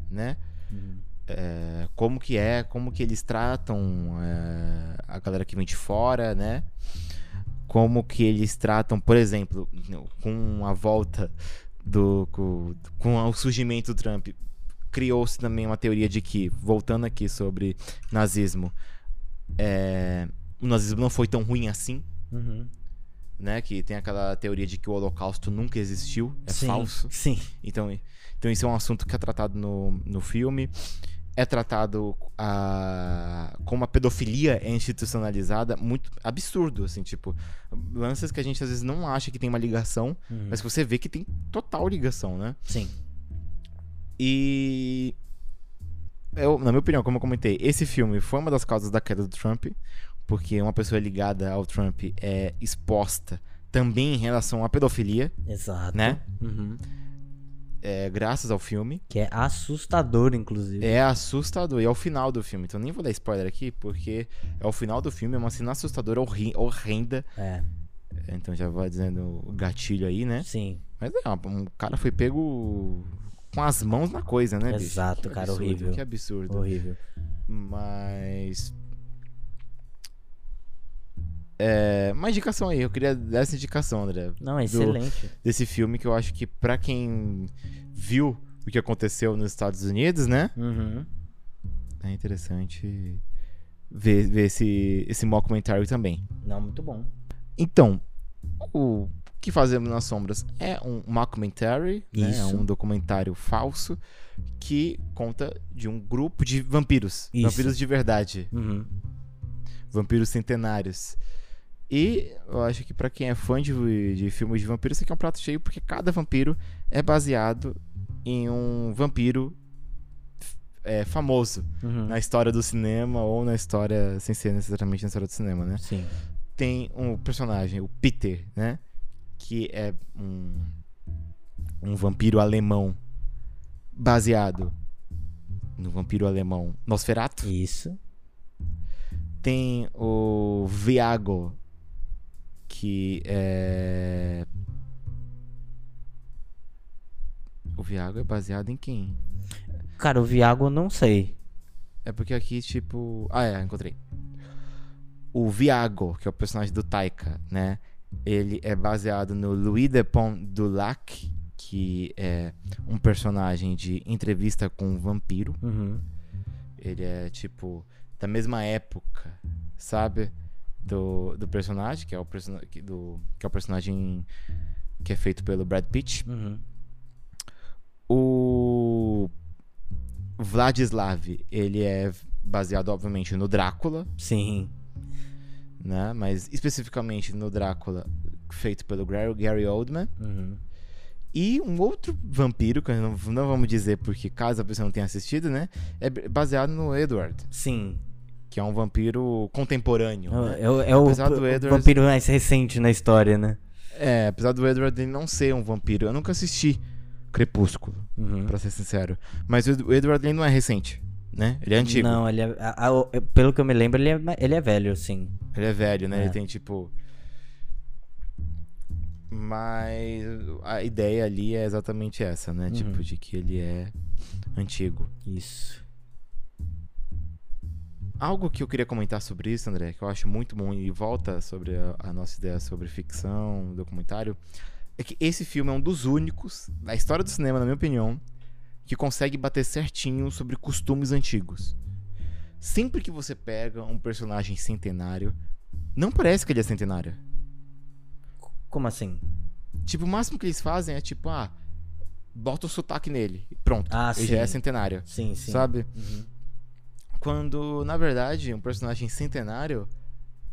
né? Uhum. É, como que é, como que eles tratam é, a galera que vem de fora, né? Como que eles tratam, por exemplo, com a volta do com, com o surgimento do Trump, criou-se também uma teoria de que, voltando aqui sobre nazismo, é, o nazismo não foi tão ruim assim, Uhum. né? Que tem aquela teoria de que o Holocausto nunca existiu, é Sim, falso. Sim. Então, então isso é um assunto que é tratado no, no filme. É tratado a, como a pedofilia é institucionalizada, muito absurdo, assim, tipo, lances que a gente às vezes não acha que tem uma ligação, Uhum. mas que você vê que tem total ligação, né? Sim. E eu, na minha opinião, como eu comentei, esse filme foi uma das causas da queda do Trump, porque uma pessoa ligada ao Trump é exposta também em relação à pedofilia, Exato. né? Uhum. É, graças ao filme. Que é assustador, inclusive. É assustador. E é o final do filme. Então nem vou dar spoiler aqui, porque é o final do filme, é uma cena assustadora, horri- horrenda. É. Então já vou dizendo o gatilho aí, né? Sim. Mas é, um cara foi pego com as mãos na coisa, né, bicho? Exato, Que cara, absurdo, horrível. Que absurdo. Horrível. Mas. É, uma indicação aí, eu queria dar essa indicação, André. Não, é excelente. Desse filme que eu acho que pra quem viu o que aconteceu nos Estados Unidos, né? Uhum. É interessante ver, ver esse, esse mockumentary também. Não, muito bom. Então, o que fazemos nas sombras é um mockumentary, né? É um documentário falso que conta de um grupo de vampiros, Isso. vampiros de verdade, Uhum. vampiros centenários. E eu acho que pra quem é fã de, de filmes de vampiros, isso aqui é um prato cheio, porque cada vampiro é baseado em um vampiro é, famoso Uhum. na história do cinema ou na história, sem ser necessariamente na história do cinema, né? Sim. Tem um personagem, o Peter, né? Que é um, um vampiro alemão baseado no vampiro alemão Nosferatu. Isso. Tem o Viago, que é. O Viago é baseado em quem? Cara, o Viago eu não sei. É porque aqui, tipo. Ah, é, encontrei. O Viago, que é o personagem do Taika, né? Ele é baseado no Louis Dupont Dulac, que é um personagem de entrevista com um vampiro. Uhum. Ele é, tipo, da mesma época, sabe? Do, do personagem, que é, o persona que, do, que é o personagem que é feito pelo Brad Pitt. Uhum. O Vladislav, ele é baseado, obviamente, no Drácula, Sim. né? Mas especificamente no Drácula, feito pelo Gary, Gary Oldman. Uhum. E um outro vampiro, que não, não vamos dizer porque caso a pessoa não tenha assistido, né? É baseado no Edward, Sim. Que é um vampiro contemporâneo. né? É, o- é o, vampiro mais recente na história, né? É, apesar do Edward não ser um vampiro. Eu nunca assisti Crepúsculo, Uhum. pra ser sincero. Mas o Ed- o Edward não é recente, né? Ele é antigo. Não, ele é. a- a- pelo que eu me lembro, ele é, ele é velho, sim. Ele é velho, né? É. Ele tem tipo. Mas a ideia ali é exatamente essa, né? Uhum. Tipo, de que ele é antigo. Isso. Algo que eu queria comentar sobre isso, André, que eu acho muito bom e volta sobre a, a nossa ideia sobre ficção, documentário, é que esse filme é um dos únicos da história do cinema, na minha opinião, que consegue bater certinho sobre costumes antigos. Sempre que você pega um personagem centenário, não parece que ele é centenário. Como assim? Tipo, o máximo que eles fazem é tipo, ah, bota o sotaque nele. e Pronto. Ah, ele já é sim. centenário. Sim, sim. Sabe? Uhum. Quando, na verdade, um personagem centenário,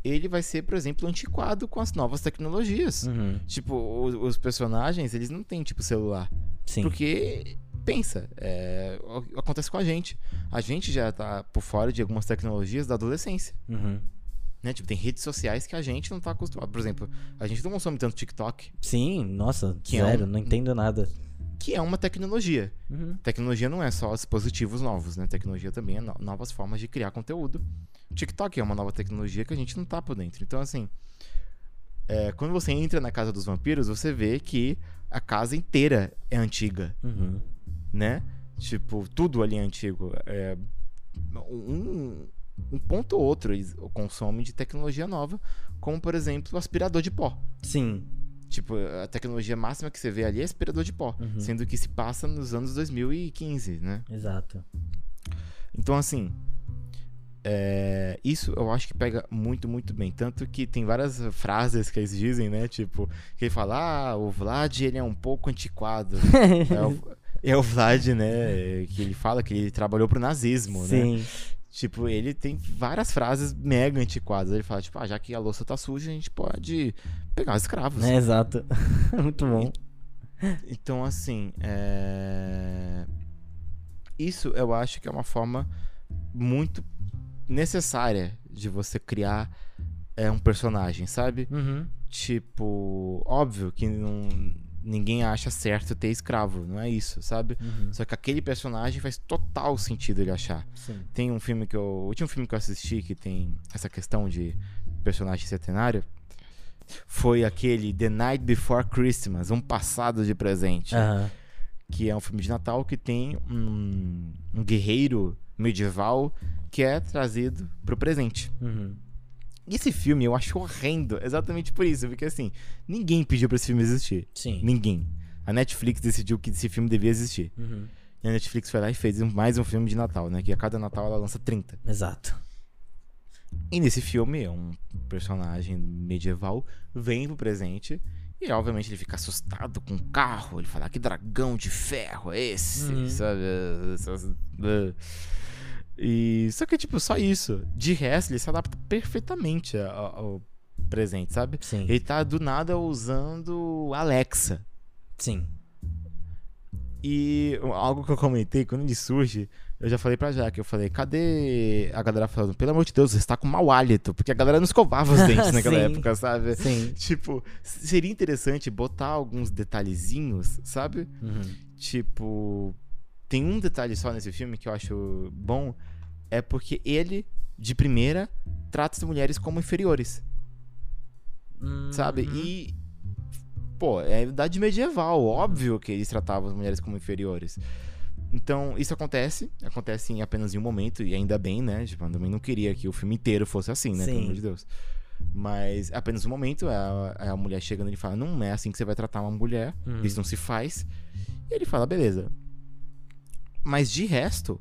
ele vai ser, por exemplo, antiquado com as novas tecnologias. Uhum. Tipo, o- os personagens, eles não têm, tipo, celular. Sim. Porque, pensa, é, acontece com a gente. A gente já tá por fora de algumas tecnologias da adolescência. Uhum. Né? Tipo, tem redes sociais que a gente não tá acostumado. Por exemplo, a gente não consome tanto TikTok, Sim, nossa, Que é zero, um- não entendo nada. Que é uma tecnologia. Uhum. Tecnologia não é só dispositivos novos, né? Tecnologia também é no- novas formas de criar conteúdo. TikTok é uma nova tecnologia que a gente não tá por dentro. Então, assim, é, quando você entra na casa dos vampiros, você vê que a casa inteira é antiga, Uhum. né? Tipo, tudo ali é antigo. É, um, um ponto ou outro eles consomem de tecnologia nova, como, por exemplo, o aspirador de pó. Sim. Tipo, a tecnologia máxima que você vê ali é aspirador de pó, Uhum. sendo que se passa nos anos 2015, né? Exato. Então, assim, é, isso eu acho que pega muito, muito bem. Tanto que tem várias frases que eles dizem, né? Tipo, que ele fala, ah, o Vlad, ele é um pouco antiquado. é, o, é o Vlad, né? Que ele fala que ele trabalhou pro nazismo, né? Tipo, ele tem várias frases mega antiquadas. Ele fala, tipo, ah, já que a louça tá suja, a gente pode pegar os escravos. É, exato. Muito bom. Então, assim, é... isso eu acho que é uma forma muito necessária de você criar é, um personagem, sabe? Uhum. Tipo, óbvio que não, ninguém acha certo ter escravo, não é isso, sabe? Uhum. Só que aquele personagem faz total sentido ele achar. Sim. Tem um filme que eu. O último filme que eu assisti que tem essa questão de personagem centenário foi aquele The Night Before Christmas, um passado de presente. Aham. Que é um filme de Natal que tem um, um guerreiro medieval que é trazido pro presente. Uhum. Esse filme eu acho horrendo, exatamente por isso, porque assim, ninguém pediu pra esse filme existir. Sim. Ninguém. A Netflix decidiu que esse filme devia existir. Uhum. E a Netflix foi lá e fez mais um filme de Natal, né? Que a cada Natal ela lança 30. Exato. E nesse filme, um personagem medieval vem pro presente e, obviamente, ele fica assustado com o carro. Ele fala: "Ah, Que dragão de ferro é esse? Uhum. Sabe? E só que, tipo, só isso. De resto, ele se adapta perfeitamente ao, ao presente, sabe? Sim. Ele tá do nada usando Alexa. Sim. E algo que eu comentei, quando ele surge, eu já falei pra Jaque, eu falei, cadê a galera falando, pelo amor de Deus, você está com mau hálito, porque a galera não escovava os dentes naquela época, sabe? Sim. Tipo, seria interessante botar alguns detalhezinhos, sabe? Uhum. Tipo, tem um detalhe só nesse filme que eu acho bom, é porque ele de primeira, trata as mulheres como inferiores, Uhum. sabe? E. Pô, é a idade medieval, óbvio que eles tratavam as mulheres como inferiores. Então, isso acontece, acontece em apenas em um momento, e ainda bem, né? Tipo, eu também não queria que o filme inteiro fosse assim, né? Pelo Sim. amor de Deus. Mas é apenas um momento, a, a mulher chega nele e fala: Não é assim que você vai tratar uma mulher, Uhum. isso não se faz. E ele fala: Beleza. Mas de resto,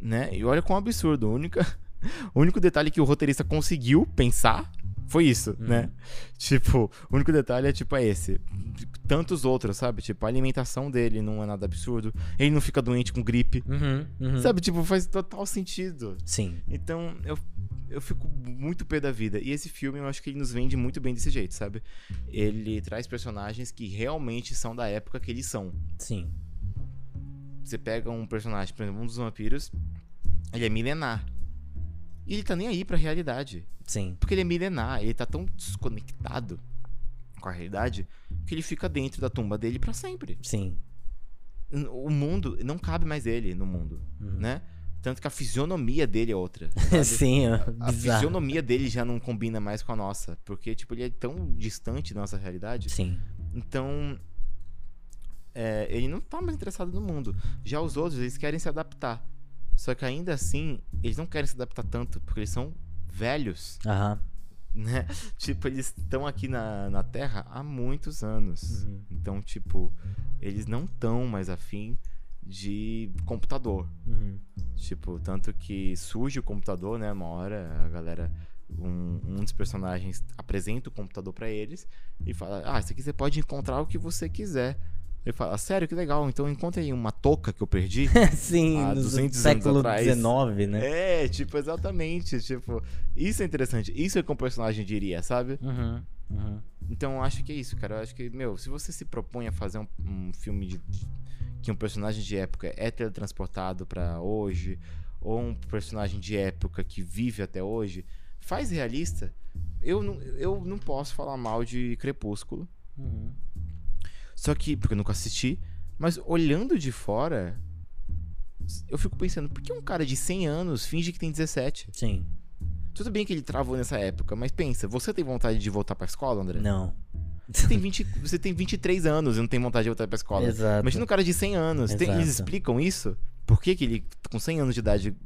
né? E olha quão absurdo. O único, o único detalhe que o roteirista conseguiu pensar foi isso, Uhum. né? Tipo, o único detalhe é tipo é esse. Tantos outros, sabe? Tipo, a alimentação dele não é nada absurdo. Ele não fica doente com gripe. Uhum, uhum. Sabe? Tipo, faz total sentido. Sim. Então, eu, eu fico muito pé da vida. E esse filme, eu acho que ele nos vende muito bem desse jeito, sabe? Ele traz personagens que realmente são da época que eles são. Sim. Você pega um personagem, por exemplo, um dos vampiros, ele é milenar. E ele tá nem aí pra realidade. Sim. Porque ele é milenar, ele tá tão desconectado com a realidade que ele fica dentro da tumba dele pra sempre. Sim. O mundo, não cabe mais ele no mundo, Uhum. né? Tanto que a fisionomia dele é outra. Sim, A bizarro. fisionomia dele já não combina mais com a nossa. Porque, tipo, ele é tão distante da nossa realidade. Sim. Então. É, ele não tá mais interessado no mundo. Já os outros, eles querem se adaptar. Só que ainda assim, eles não querem se adaptar tanto, porque eles são velhos, Aham. né? Tipo, eles estão aqui na, na Terra há muitos anos. Uhum. Então, tipo, eles não estão mais afim de computador. Uhum. Tipo, tanto que surge o computador, né? Uma hora a galera. Um, um dos personagens apresenta o computador pra eles e fala: Ah, isso aqui você pode encontrar o que você quiser. Ele fala: Sério, que legal, então encontre aí uma touca que eu perdi. Sim, Há no 200 anos século. XIX, né? é, tipo, exatamente. Tipo, isso é interessante. Isso é que um personagem diria, sabe? Uhum. Uhum. Então eu acho que é isso, cara. Eu acho que, meu, se você se propõe a fazer um, um filme de que um personagem de época é teletransportado pra hoje, ou um personagem de época que vive até hoje, faz realista. Eu não, eu não posso falar mal de Crepúsculo. Uhum. Só que, porque eu nunca assisti, mas olhando de fora, eu fico pensando, por que um cara de 100 anos finge que tem 17? Sim. Tudo bem que ele travou nessa época, mas pensa, você tem vontade de voltar pra escola, André? Não. Você tem, 20, você tem 23 anos e não tem vontade de voltar pra escola. Exato. Imagina um cara de 100 anos. Tem- eles explicam isso? Por que, que ele, com 100 anos de idade,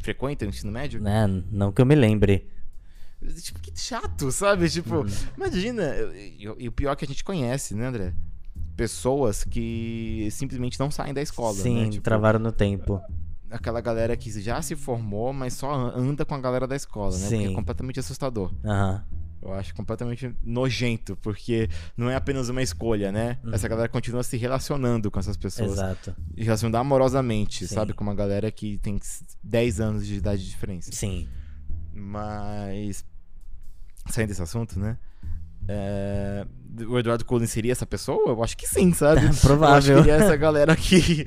frequenta o ensino médio? Né? Não que eu me lembre. Tipo, que chato, sabe? Tipo, Uhum. imagina. E o pior é que a gente conhece, né, André? Pessoas que simplesmente não saem da escola, Sim, né? Tipo, travaram no tempo. aquela galera que já se formou, mas só an- anda com a galera da escola, né? Porque Sim. é completamente assustador. Aham. Eu acho completamente nojento, porque não é apenas uma escolha, né? Uhum. Essa galera continua se relacionando com essas pessoas. Exato. E relacionando amorosamente, Sim. sabe? Com uma galera que tem 10 anos de idade de diferença. Sim. Mas. Saindo desse assunto, né? É, O Eduardo Cullen seria essa pessoa? Eu acho que sim, sabe? Eu acho que Provável. é essa galera que,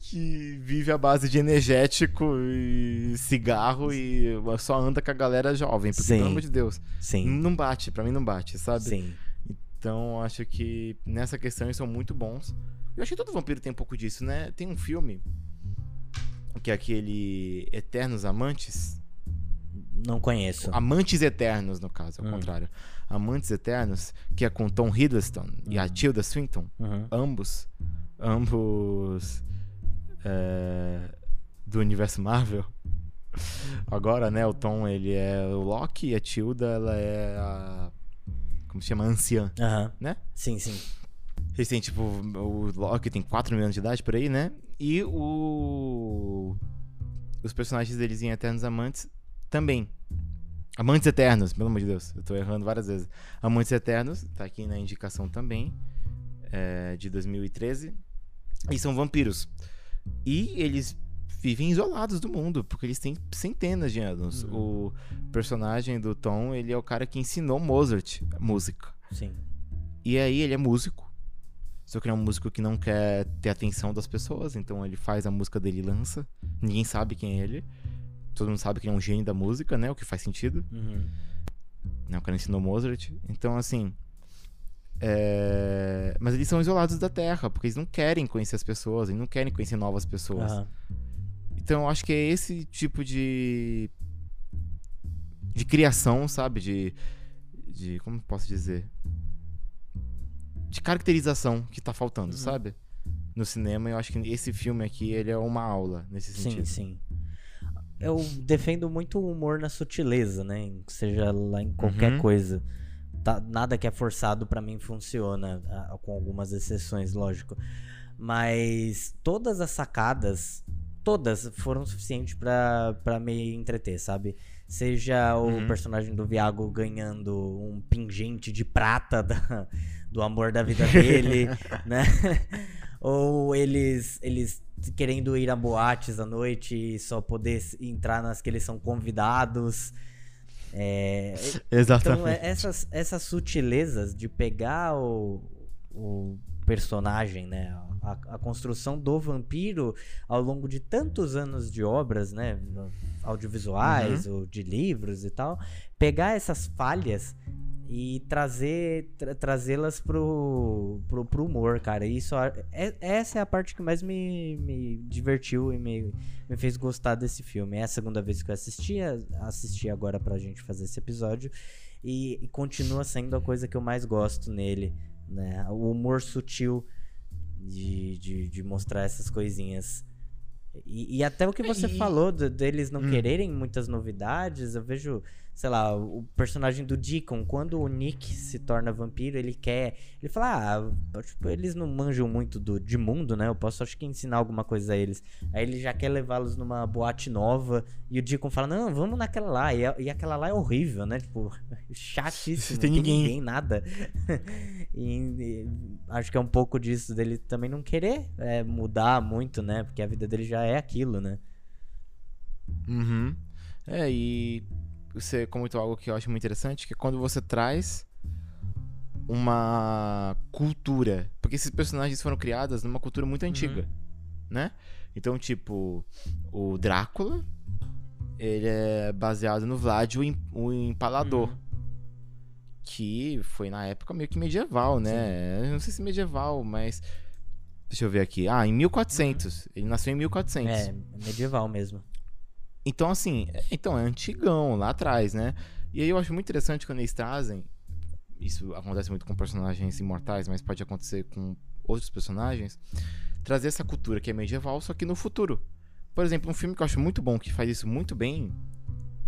que vive à base de energético e cigarro e só anda com a galera jovem. Porque, Sim. pelo amor de Deus, Sim. não bate, pra mim não bate, sabe? Sim. Então, eu acho que nessa questão eles são muito bons. Eu acho que todo vampiro tem um pouco disso, né? Tem um filme que é aquele Eternos Amantes. Não conheço. Amantes Eternos, no caso, ao Hum. contrário. Amantes Eternos, que é com Tom Hiddleston e a Hum. Tilda Swinton. Uhum. Ambos. Ambos. é, do universo Marvel. Agora, né? O Tom, ele é o Loki e a Tilda, ela é a. Como se chama? Anciã. Aham. Né? Sim, sim. Eles têm, tipo, o Loki tem 4 mil anos de idade por aí, né? E o. Os personagens deles em Eternos Amantes também. Amantes Eternos, pelo amor de Deus, eu tô errando várias vezes. Amantes Eternos, tá aqui na indicação também, é, de 2013. E são vampiros. E eles vivem isolados do mundo, porque eles têm centenas de anos. O personagem do Tom, ele é o cara que ensinou Mozart música. Sim. E aí ele é músico. Só que ele é um músico que não quer ter atenção das pessoas, então ele faz a música dele e lança. Ninguém sabe quem é ele. Todo mundo sabe que ele é um gênio da música, né? O que faz sentido. Uhum. Né? O cara ensinou Mozart. Então, assim. é, Mas eles são isolados da Terra, porque eles não querem conhecer as pessoas, eles não querem conhecer novas pessoas. Aham. Então eu acho que é esse tipo de de criação, sabe? De. De. Como posso dizer? De caracterização que tá faltando, Uhum. sabe? No cinema, eu acho que esse filme aqui, ele é uma aula nesse Sim, sentido. sim. Eu defendo muito o humor na sutileza, né? Seja lá em qualquer Uhum. coisa. Tá- nada que é forçado pra mim funciona, com algumas exceções, lógico. Mas todas as sacadas, todas foram suficientes pra pra me entreter, sabe? Seja o Uhum. personagem do Viago ganhando um pingente de prata da- do amor da vida dele, né? Ou eles, eles querendo ir a boates à noite e só poder entrar nas que eles são convidados. É, Exatamente. então, é- essas, essas sutilezas de pegar o, o personagem, né? A, a construção do vampiro ao longo de tantos anos de obras, né? Audiovisuais, ou de livros e tal. Pegar essas falhas e trazer tra- trazê-las pro, pro, pro humor, cara. E Isso, é- essa é a parte que mais me, me divertiu e me, me fez gostar desse filme. É a segunda vez que eu assisti, assisti agora pra gente fazer esse episódio. E, e continua sendo a coisa que eu mais gosto nele, né? O humor sutil de, de, de mostrar essas coisinhas. E, e até o que você E- falou de- deles não Hum. quererem muitas novidades, eu vejo, sei lá, o personagem do Deacon, quando o Nick se torna vampiro, ele quer. Ele fala, ah, tipo, eles não manjam muito do, de mundo, né? Eu posso acho que ensinar alguma coisa a eles. Aí ele já quer levá-los numa boate nova. E o Deacon fala, não, vamos naquela lá. E, e aquela lá é horrível, né? Tipo, chatíssimo. Tem não ninguém. ninguém, nada. e, e acho que é um pouco disso dele também não querer é, mudar muito, né? Porque a vida dele já é aquilo, né? Uhum. É, e você comentou algo que eu acho muito interessante, que é quando você traz uma cultura. Porque esses personagens foram criados numa cultura muito antiga, né? Então, tipo, o Drácula, ele é baseado no Vlad, o, Empalador. Uhum. Que foi na época meio que medieval, né? Eu não sei se medieval, mas... Deixa eu ver aqui. Ah, em 1400. Ele nasceu em 1400. É, medieval mesmo. Então, assim, é- então é antigão, lá atrás, né? E aí eu acho muito interessante quando eles trazem. Isso acontece muito com personagens imortais, mas pode acontecer com outros personagens. Trazer essa cultura que é medieval, só que no futuro. Por exemplo, um filme que eu acho muito bom, que faz isso muito bem,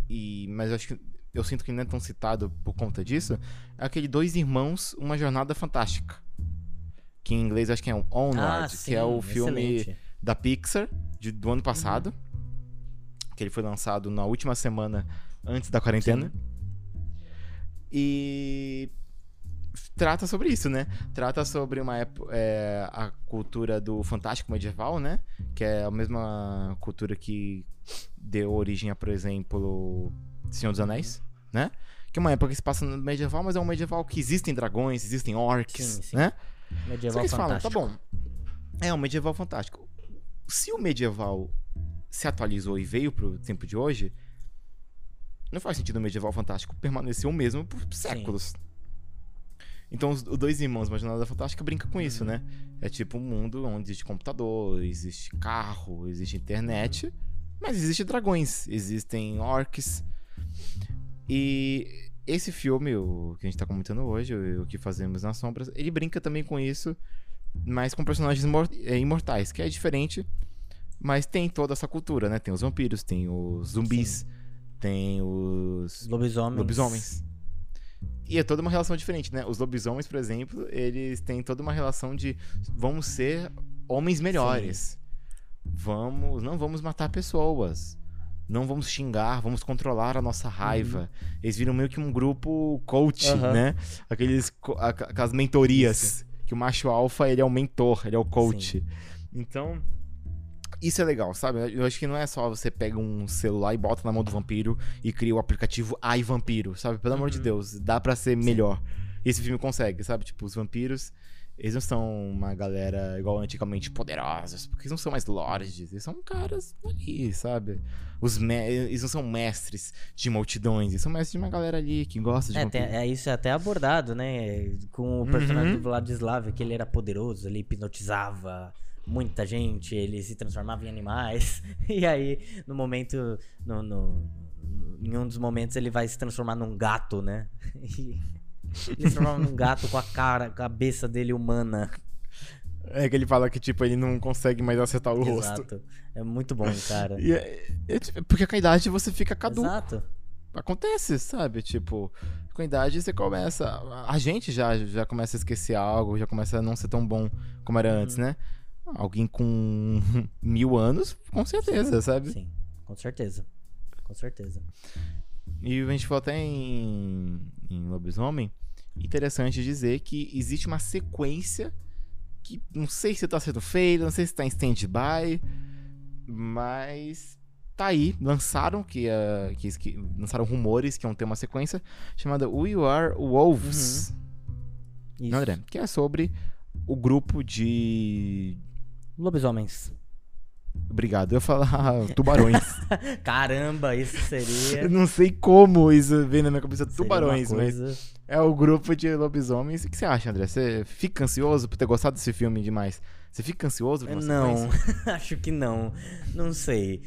e mas eu acho que eu sinto que não é tão citado por conta disso, é aquele Dois Irmãos, Uma Jornada Fantástica. Que em inglês acho que é um Onward, que é o filme Ah, excelente. da Pixar de- do ano passado. Que ele foi lançado na última semana antes da quarentena. E trata sobre isso, né? Trata sobre uma época, é, a cultura do fantástico medieval, né? Que é a mesma cultura que deu origem a, por exemplo, Senhor dos Anéis, né? Que é uma época que se passa no medieval, mas é um medieval que existem dragões, existem orcs, Sim, sim. né? Só Medieval que eles falam, fantástico. tá bom. É um medieval fantástico. Se o medieval se atualizou e veio pro tempo de hoje, não faz sentido o medieval fantástico permanecer o mesmo por séculos. Então, os, os dois irmãos, uma jornada fantástica, brinca com isso, né? É tipo um mundo onde existe computador, existe carro, existe internet, mas existe dragões, existem orcs. E esse filme, o que a gente tá comentando hoje, o, o que fazemos nas sombras, ele brinca também com isso, mas com personagens é, imortais, que é diferente, mas tem toda essa cultura, né? Tem os vampiros, tem os zumbis, tem os Lobisomens. lobisomens. E é toda uma relação diferente, né? Os lobisomens, por exemplo, eles têm toda uma relação de vamos ser homens melhores. Vamos, não vamos matar pessoas. Não vamos xingar, vamos controlar a nossa raiva. Eles viram meio que um grupo coach, Aham. né? Aqueles, aquelas mentorias. Que o macho alfa, ele é o mentor, ele é o coach. Então, isso é legal, sabe? Eu acho que não é só você pega um celular e bota na mão do vampiro e cria o aplicativo Ai Vampiro, sabe? Pelo amor de Uhum. Deus, dá pra ser melhor. Esse filme consegue, sabe? Tipo, os vampiros, eles não são uma galera igual antigamente poderosos, porque eles não são mais lords, eles são caras ali, sabe? Os me- eles não são mestres de multidões, eles são mestres de uma galera ali que gosta de É, tem- é, isso é até abordado, né? Com o personagem Uhum. do Vladislav, que ele era poderoso, ele hipnotizava muita gente, ele se transformava em animais. E aí, no momento, no, no, em um dos momentos ele vai se transformar num gato, né? E ele se transforma num gato com a cara, a cabeça dele humana. É que ele fala que, tipo, ele não consegue mais acertar o rosto. Exato. É muito bom, cara. E é- é tipo- porque com a idade você fica caduco. Exato. Acontece, sabe? Tipo, com a idade você começa. A gente já, já começa a esquecer algo, já começa a não ser tão bom como era antes, Uhum. né? Alguém com mil anos, com certeza, sabe? Sim, com certeza. Com certeza. E a gente falou até em, em Lobisomem. Interessante dizer que existe uma sequência que não sei se tá sendo feita, não sei se tá em stand-by, mas tá aí. Lançaram que, ah, que, que lançaram rumores que iam ter uma sequência chamada We Are Wolves. Isso. Não, André? Que é sobre o grupo de. Lobisomens. Obrigado, eu ia falar tubarões. Caramba, isso seria. eu não sei como isso veio na minha cabeça seria tubarões, mas. É o grupo de lobisomens. O que você acha, André? Você fica ansioso por ter gostado desse filme demais? Você fica ansioso por Não, acho que não. Não sei.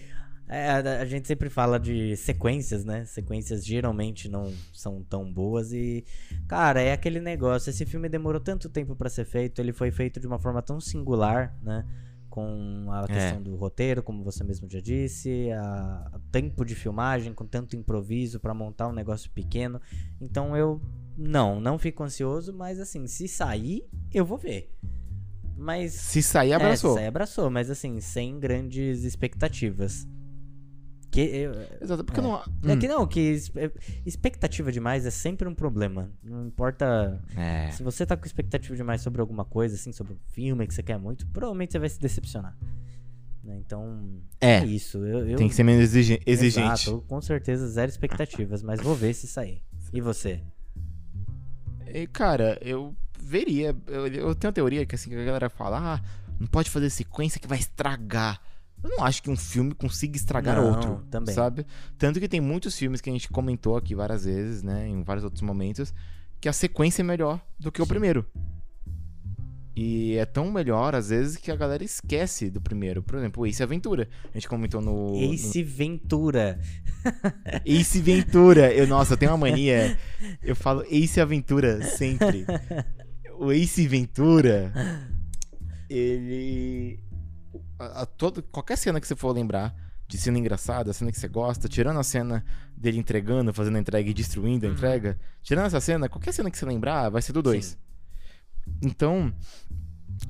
É, a, a gente sempre fala de sequências, né? Sequências geralmente não são tão boas e, cara, é aquele negócio. Esse filme demorou tanto tempo pra ser feito, ele foi feito de uma forma tão singular, né? Com a questão do roteiro, como você mesmo já disse, a, a tempo de filmagem, com tanto improviso pra montar um negócio pequeno. Então eu não, não fico ansioso, mas assim, se sair, eu vou ver. Mas Se sair, abraçou. é, sai abraçou, mas assim, sem grandes expectativas. Que eu- Exato, porque É. não. É Hum. que não, que é- expectativa demais é sempre um problema. Não importa. É. Se você tá com expectativa demais sobre alguma coisa, assim, sobre um filme que você quer muito, provavelmente você vai se decepcionar. Né? Então, é, É, isso. Eu, eu- tem que ser menos exige- exigente. Exato, com certeza zero expectativas, mas vou ver se sair. E você? E, cara, eu veria. Eu, eu tenho uma teoria que assim, que a galera fala, ah, não pode fazer sequência que vai estragar. Eu não acho que um filme consiga estragar Não, outro, também. sabe? Tanto que tem muitos filmes que a gente comentou aqui várias vezes, né, em vários outros momentos, que a sequência é melhor do que o primeiro. E é tão melhor, às vezes, que a galera esquece do primeiro. Por exemplo, o Ace Aventura. A gente comentou no. no- Ace Ventura. Ace Ventura. Eu, nossa, eu tenho uma mania. Eu falo Ace Aventura sempre. O Ace Ventura, ele. A, a todo, qualquer cena que você for lembrar de cena engraçada, cena que você gosta, tirando a cena dele entregando, fazendo a entrega e destruindo a Uhum. entrega, tirando essa cena, qualquer cena que você lembrar vai ser do 2. Sim. Então,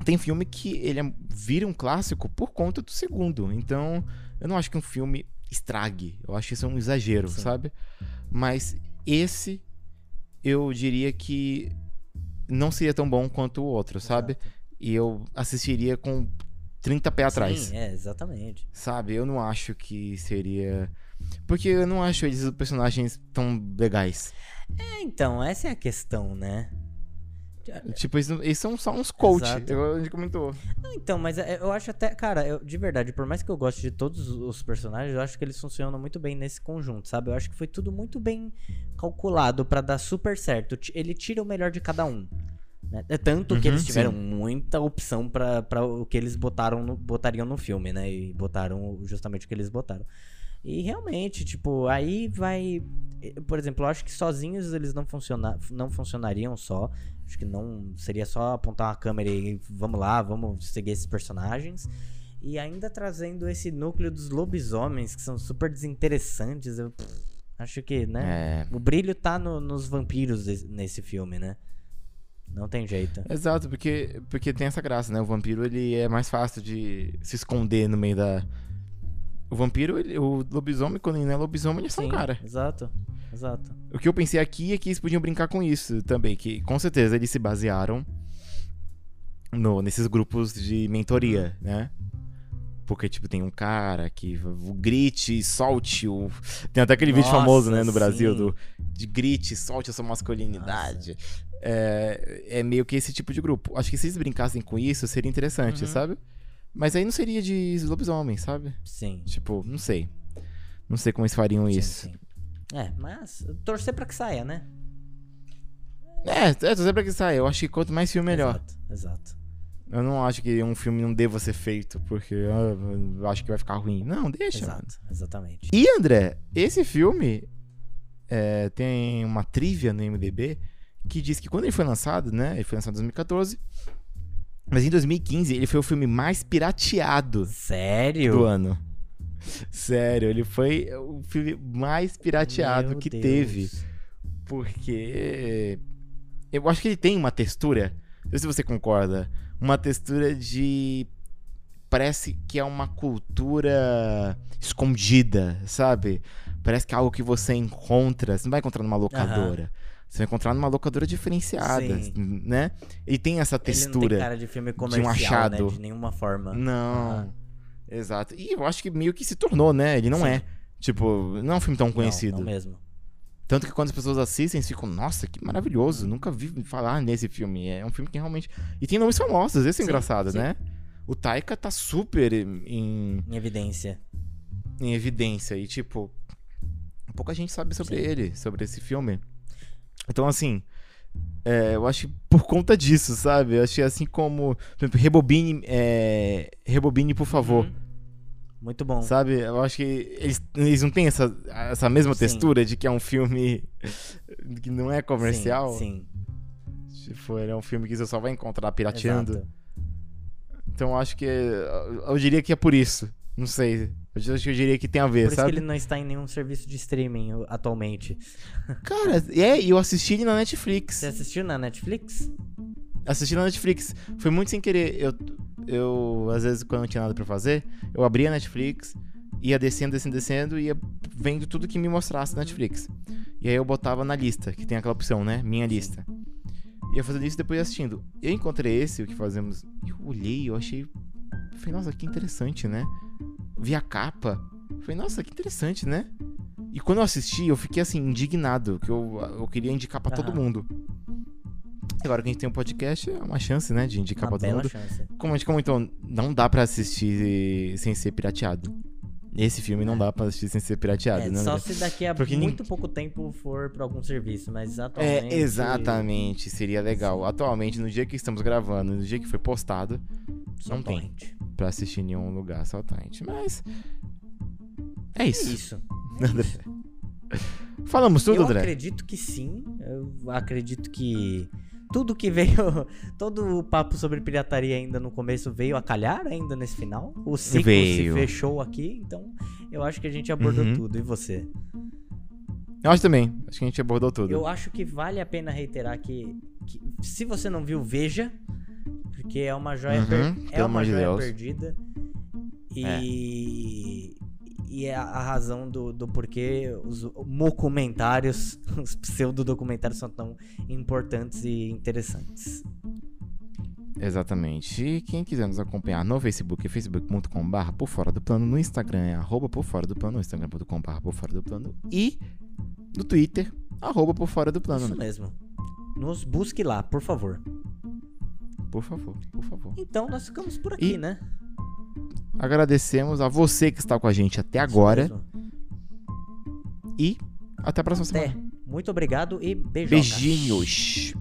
tem filme que ele é- vira um clássico por conta do segundo. Então, eu não acho que um filme estrague. Eu acho que isso é um exagero, Sim. sabe? Mas esse, eu diria que não seria tão bom quanto o outro, sabe? Exato. E eu assistiria com 30 pés atrás. Sim, é, exatamente. Sabe? Eu não acho que seria. Porque eu não acho eles personagens tão legais. É, então, essa é a questão, né? Tipo, eles, eles são só uns coach. A gente comentou. Não, então, mas é- eu acho até, cara, eu- de verdade, por mais que eu goste de todos os personagens, eu acho que eles funcionam muito bem nesse conjunto, sabe? Eu acho que foi tudo muito bem calculado pra dar super certo. Ele tira o melhor de cada um. Né? É tanto que Uhum, eles tiveram sim. muita opção pra o que eles botaram no- botariam no filme, né? E botaram justamente o que eles botaram. E realmente, tipo, aí vai. Por exemplo, eu acho que sozinhos eles não, funciona, não funcionariam só. Acho que não seria só apontar uma câmera e vamos lá, vamos seguir esses personagens. E ainda trazendo esse núcleo dos lobisomens, que são super desinteressantes. Eu pff, acho que, né? É. O brilho tá no- nos vampiros nesse filme, né? Não tem jeito. Exato, porque, porque tem essa graça, né? O vampiro, ele é mais fácil de se esconder no meio da... O vampiro, ele- o lobisomem, quando ele não é lobisomem, ele é só um cara. Exato, exato. O que eu pensei aqui é que eles podiam brincar com isso também, que com certeza eles se basearam no, nesses grupos de mentoria, né? Porque, tipo, tem um cara que grite, solte o. Tem até aquele vídeo Nossa, famoso, né, no Brasil, sim. do de grite, solte a sua masculinidade. É, é meio que esse tipo de grupo. Acho que se eles brincassem com isso, seria interessante, Uhum. sabe? Mas aí não seria de lobisomem, sabe? Sim. Tipo, não sei. Não sei como eles fariam sim, isso. sim. É, mas torcer pra que saia, né? É, é, tô sempre que sai. Eu acho que quanto mais filme, melhor. Exato, exato. Eu não acho que um filme não deva ser feito, porque ah, eu acho que vai ficar ruim. Não, deixa, mano. Exato, exatamente. E, André, esse filme, é, tem uma trivia no MDB que diz que quando ele foi lançado, né? Ele foi lançado em 2014. Mas em 2015 ele foi o filme mais pirateado Sério? do ano. Sério, ele foi o filme mais pirateado Meu que Deus. teve. Porque eu acho que ele tem uma textura, não sei se você concorda, uma textura de parece que é uma cultura escondida, sabe? Parece que é algo que você encontra, você não vai encontrar numa locadora. Você vai encontrar numa locadora diferenciada, Sim. né? Ele tem essa Ele não tem textura. cara de filme comercial, achado. né? De nenhuma forma. Não. Ah. Exato. E eu acho que meio que se tornou, né? Ele não Sim. é. Tipo, não é um filme tão Não, conhecido. Não, mesmo. Tanto que quando as pessoas assistem, eles ficam, nossa, que maravilhoso, nunca vi falar nesse filme. É um filme que realmente. E tem nomes famosos, esse é Sim, engraçado, sim. né? O Taika tá super em, Em evidência. em evidência. E, tipo, pouca gente sabe sobre Sim. ele, sobre esse filme. Então, assim. é, eu acho que por conta disso, sabe? Eu achei assim como. Por exemplo, Rebobine, é, Rebobine, por favor. Uhum. Muito bom. Sabe? Eu acho que eles, eles não têm essa, essa mesma Sim. textura de que é um filme que não é comercial. Sim, Tipo, ele é um filme que você só vai encontrar sim. pirateando. Exato. Então eu acho que. Eu diria que é por isso. Não sei. Eu acho que eu diria que tem a ver, Por isso sabe? que ele não está em nenhum serviço de streaming atualmente. Cara, é, e eu assisti ele na Netflix. Você assistiu na Netflix? Assisti na Netflix. Foi muito sem querer. Eu, eu às vezes, quando não tinha nada pra fazer, eu abria a Netflix, ia descendo, descendo, descendo, ia vendo tudo que me mostrasse na Netflix. E aí eu botava na lista, que tem aquela opção, né? Minha lista. Ia fazendo isso e depois ia assistindo. Eu encontrei esse, o que fazemos. Eu olhei, eu achei. Falei, nossa, que interessante, né? Vi a capa. Falei, nossa, que interessante, né? E quando eu assisti, eu fiquei assim, indignado, que eu, eu queria indicar pra todo mundo. Agora que a gente tem um podcast, é uma chance, né, de indicar Uma pra todo mundo. chance. Como a gente comentou, não dá pra assistir sem ser pirateado. Esse filme não dá pra assistir sem ser pirateado, É, né? só se daqui a Porque muito pouco tempo for pra algum serviço, mas É, atualmente... exatamente, seria legal. Sim. Atualmente, no dia que estamos gravando, no dia que foi postado, Só não tem. Pra assistir em nenhum lugar, torrent. Mas. É É isso. isso. André. Falamos tudo, eu André? acredito que sim. Eu acredito que tudo que veio, todo o papo sobre pirataria ainda no começo veio a calhar ainda nesse final. O ciclo Veio. se fechou aqui, então eu acho que a gente abordou Uhum. tudo. E você? Eu acho também. Acho que a gente abordou tudo. Eu acho que vale a pena reiterar que, que se você não viu, veja, porque é uma joia, Uhum, per- é uma joia Deus. É. perdida. E e é a razão do, do porquê os documentários, os pseudo-documentários são tão importantes e interessantes. Exatamente. E quem quiser nos acompanhar no Facebook é facebook.com.br por fora do plano, no Instagram é arroba por fora do plano, instagram.com.br por fora do plano e no Twitter, arroba por fora do plano. Isso né? mesmo. Nos busque lá, por favor. Por favor, por favor. Então nós ficamos por aqui, E né? Agradecemos a você que está com a gente até agora e até a próxima Até. semana. Muito obrigado e beijocas. Beijinhos.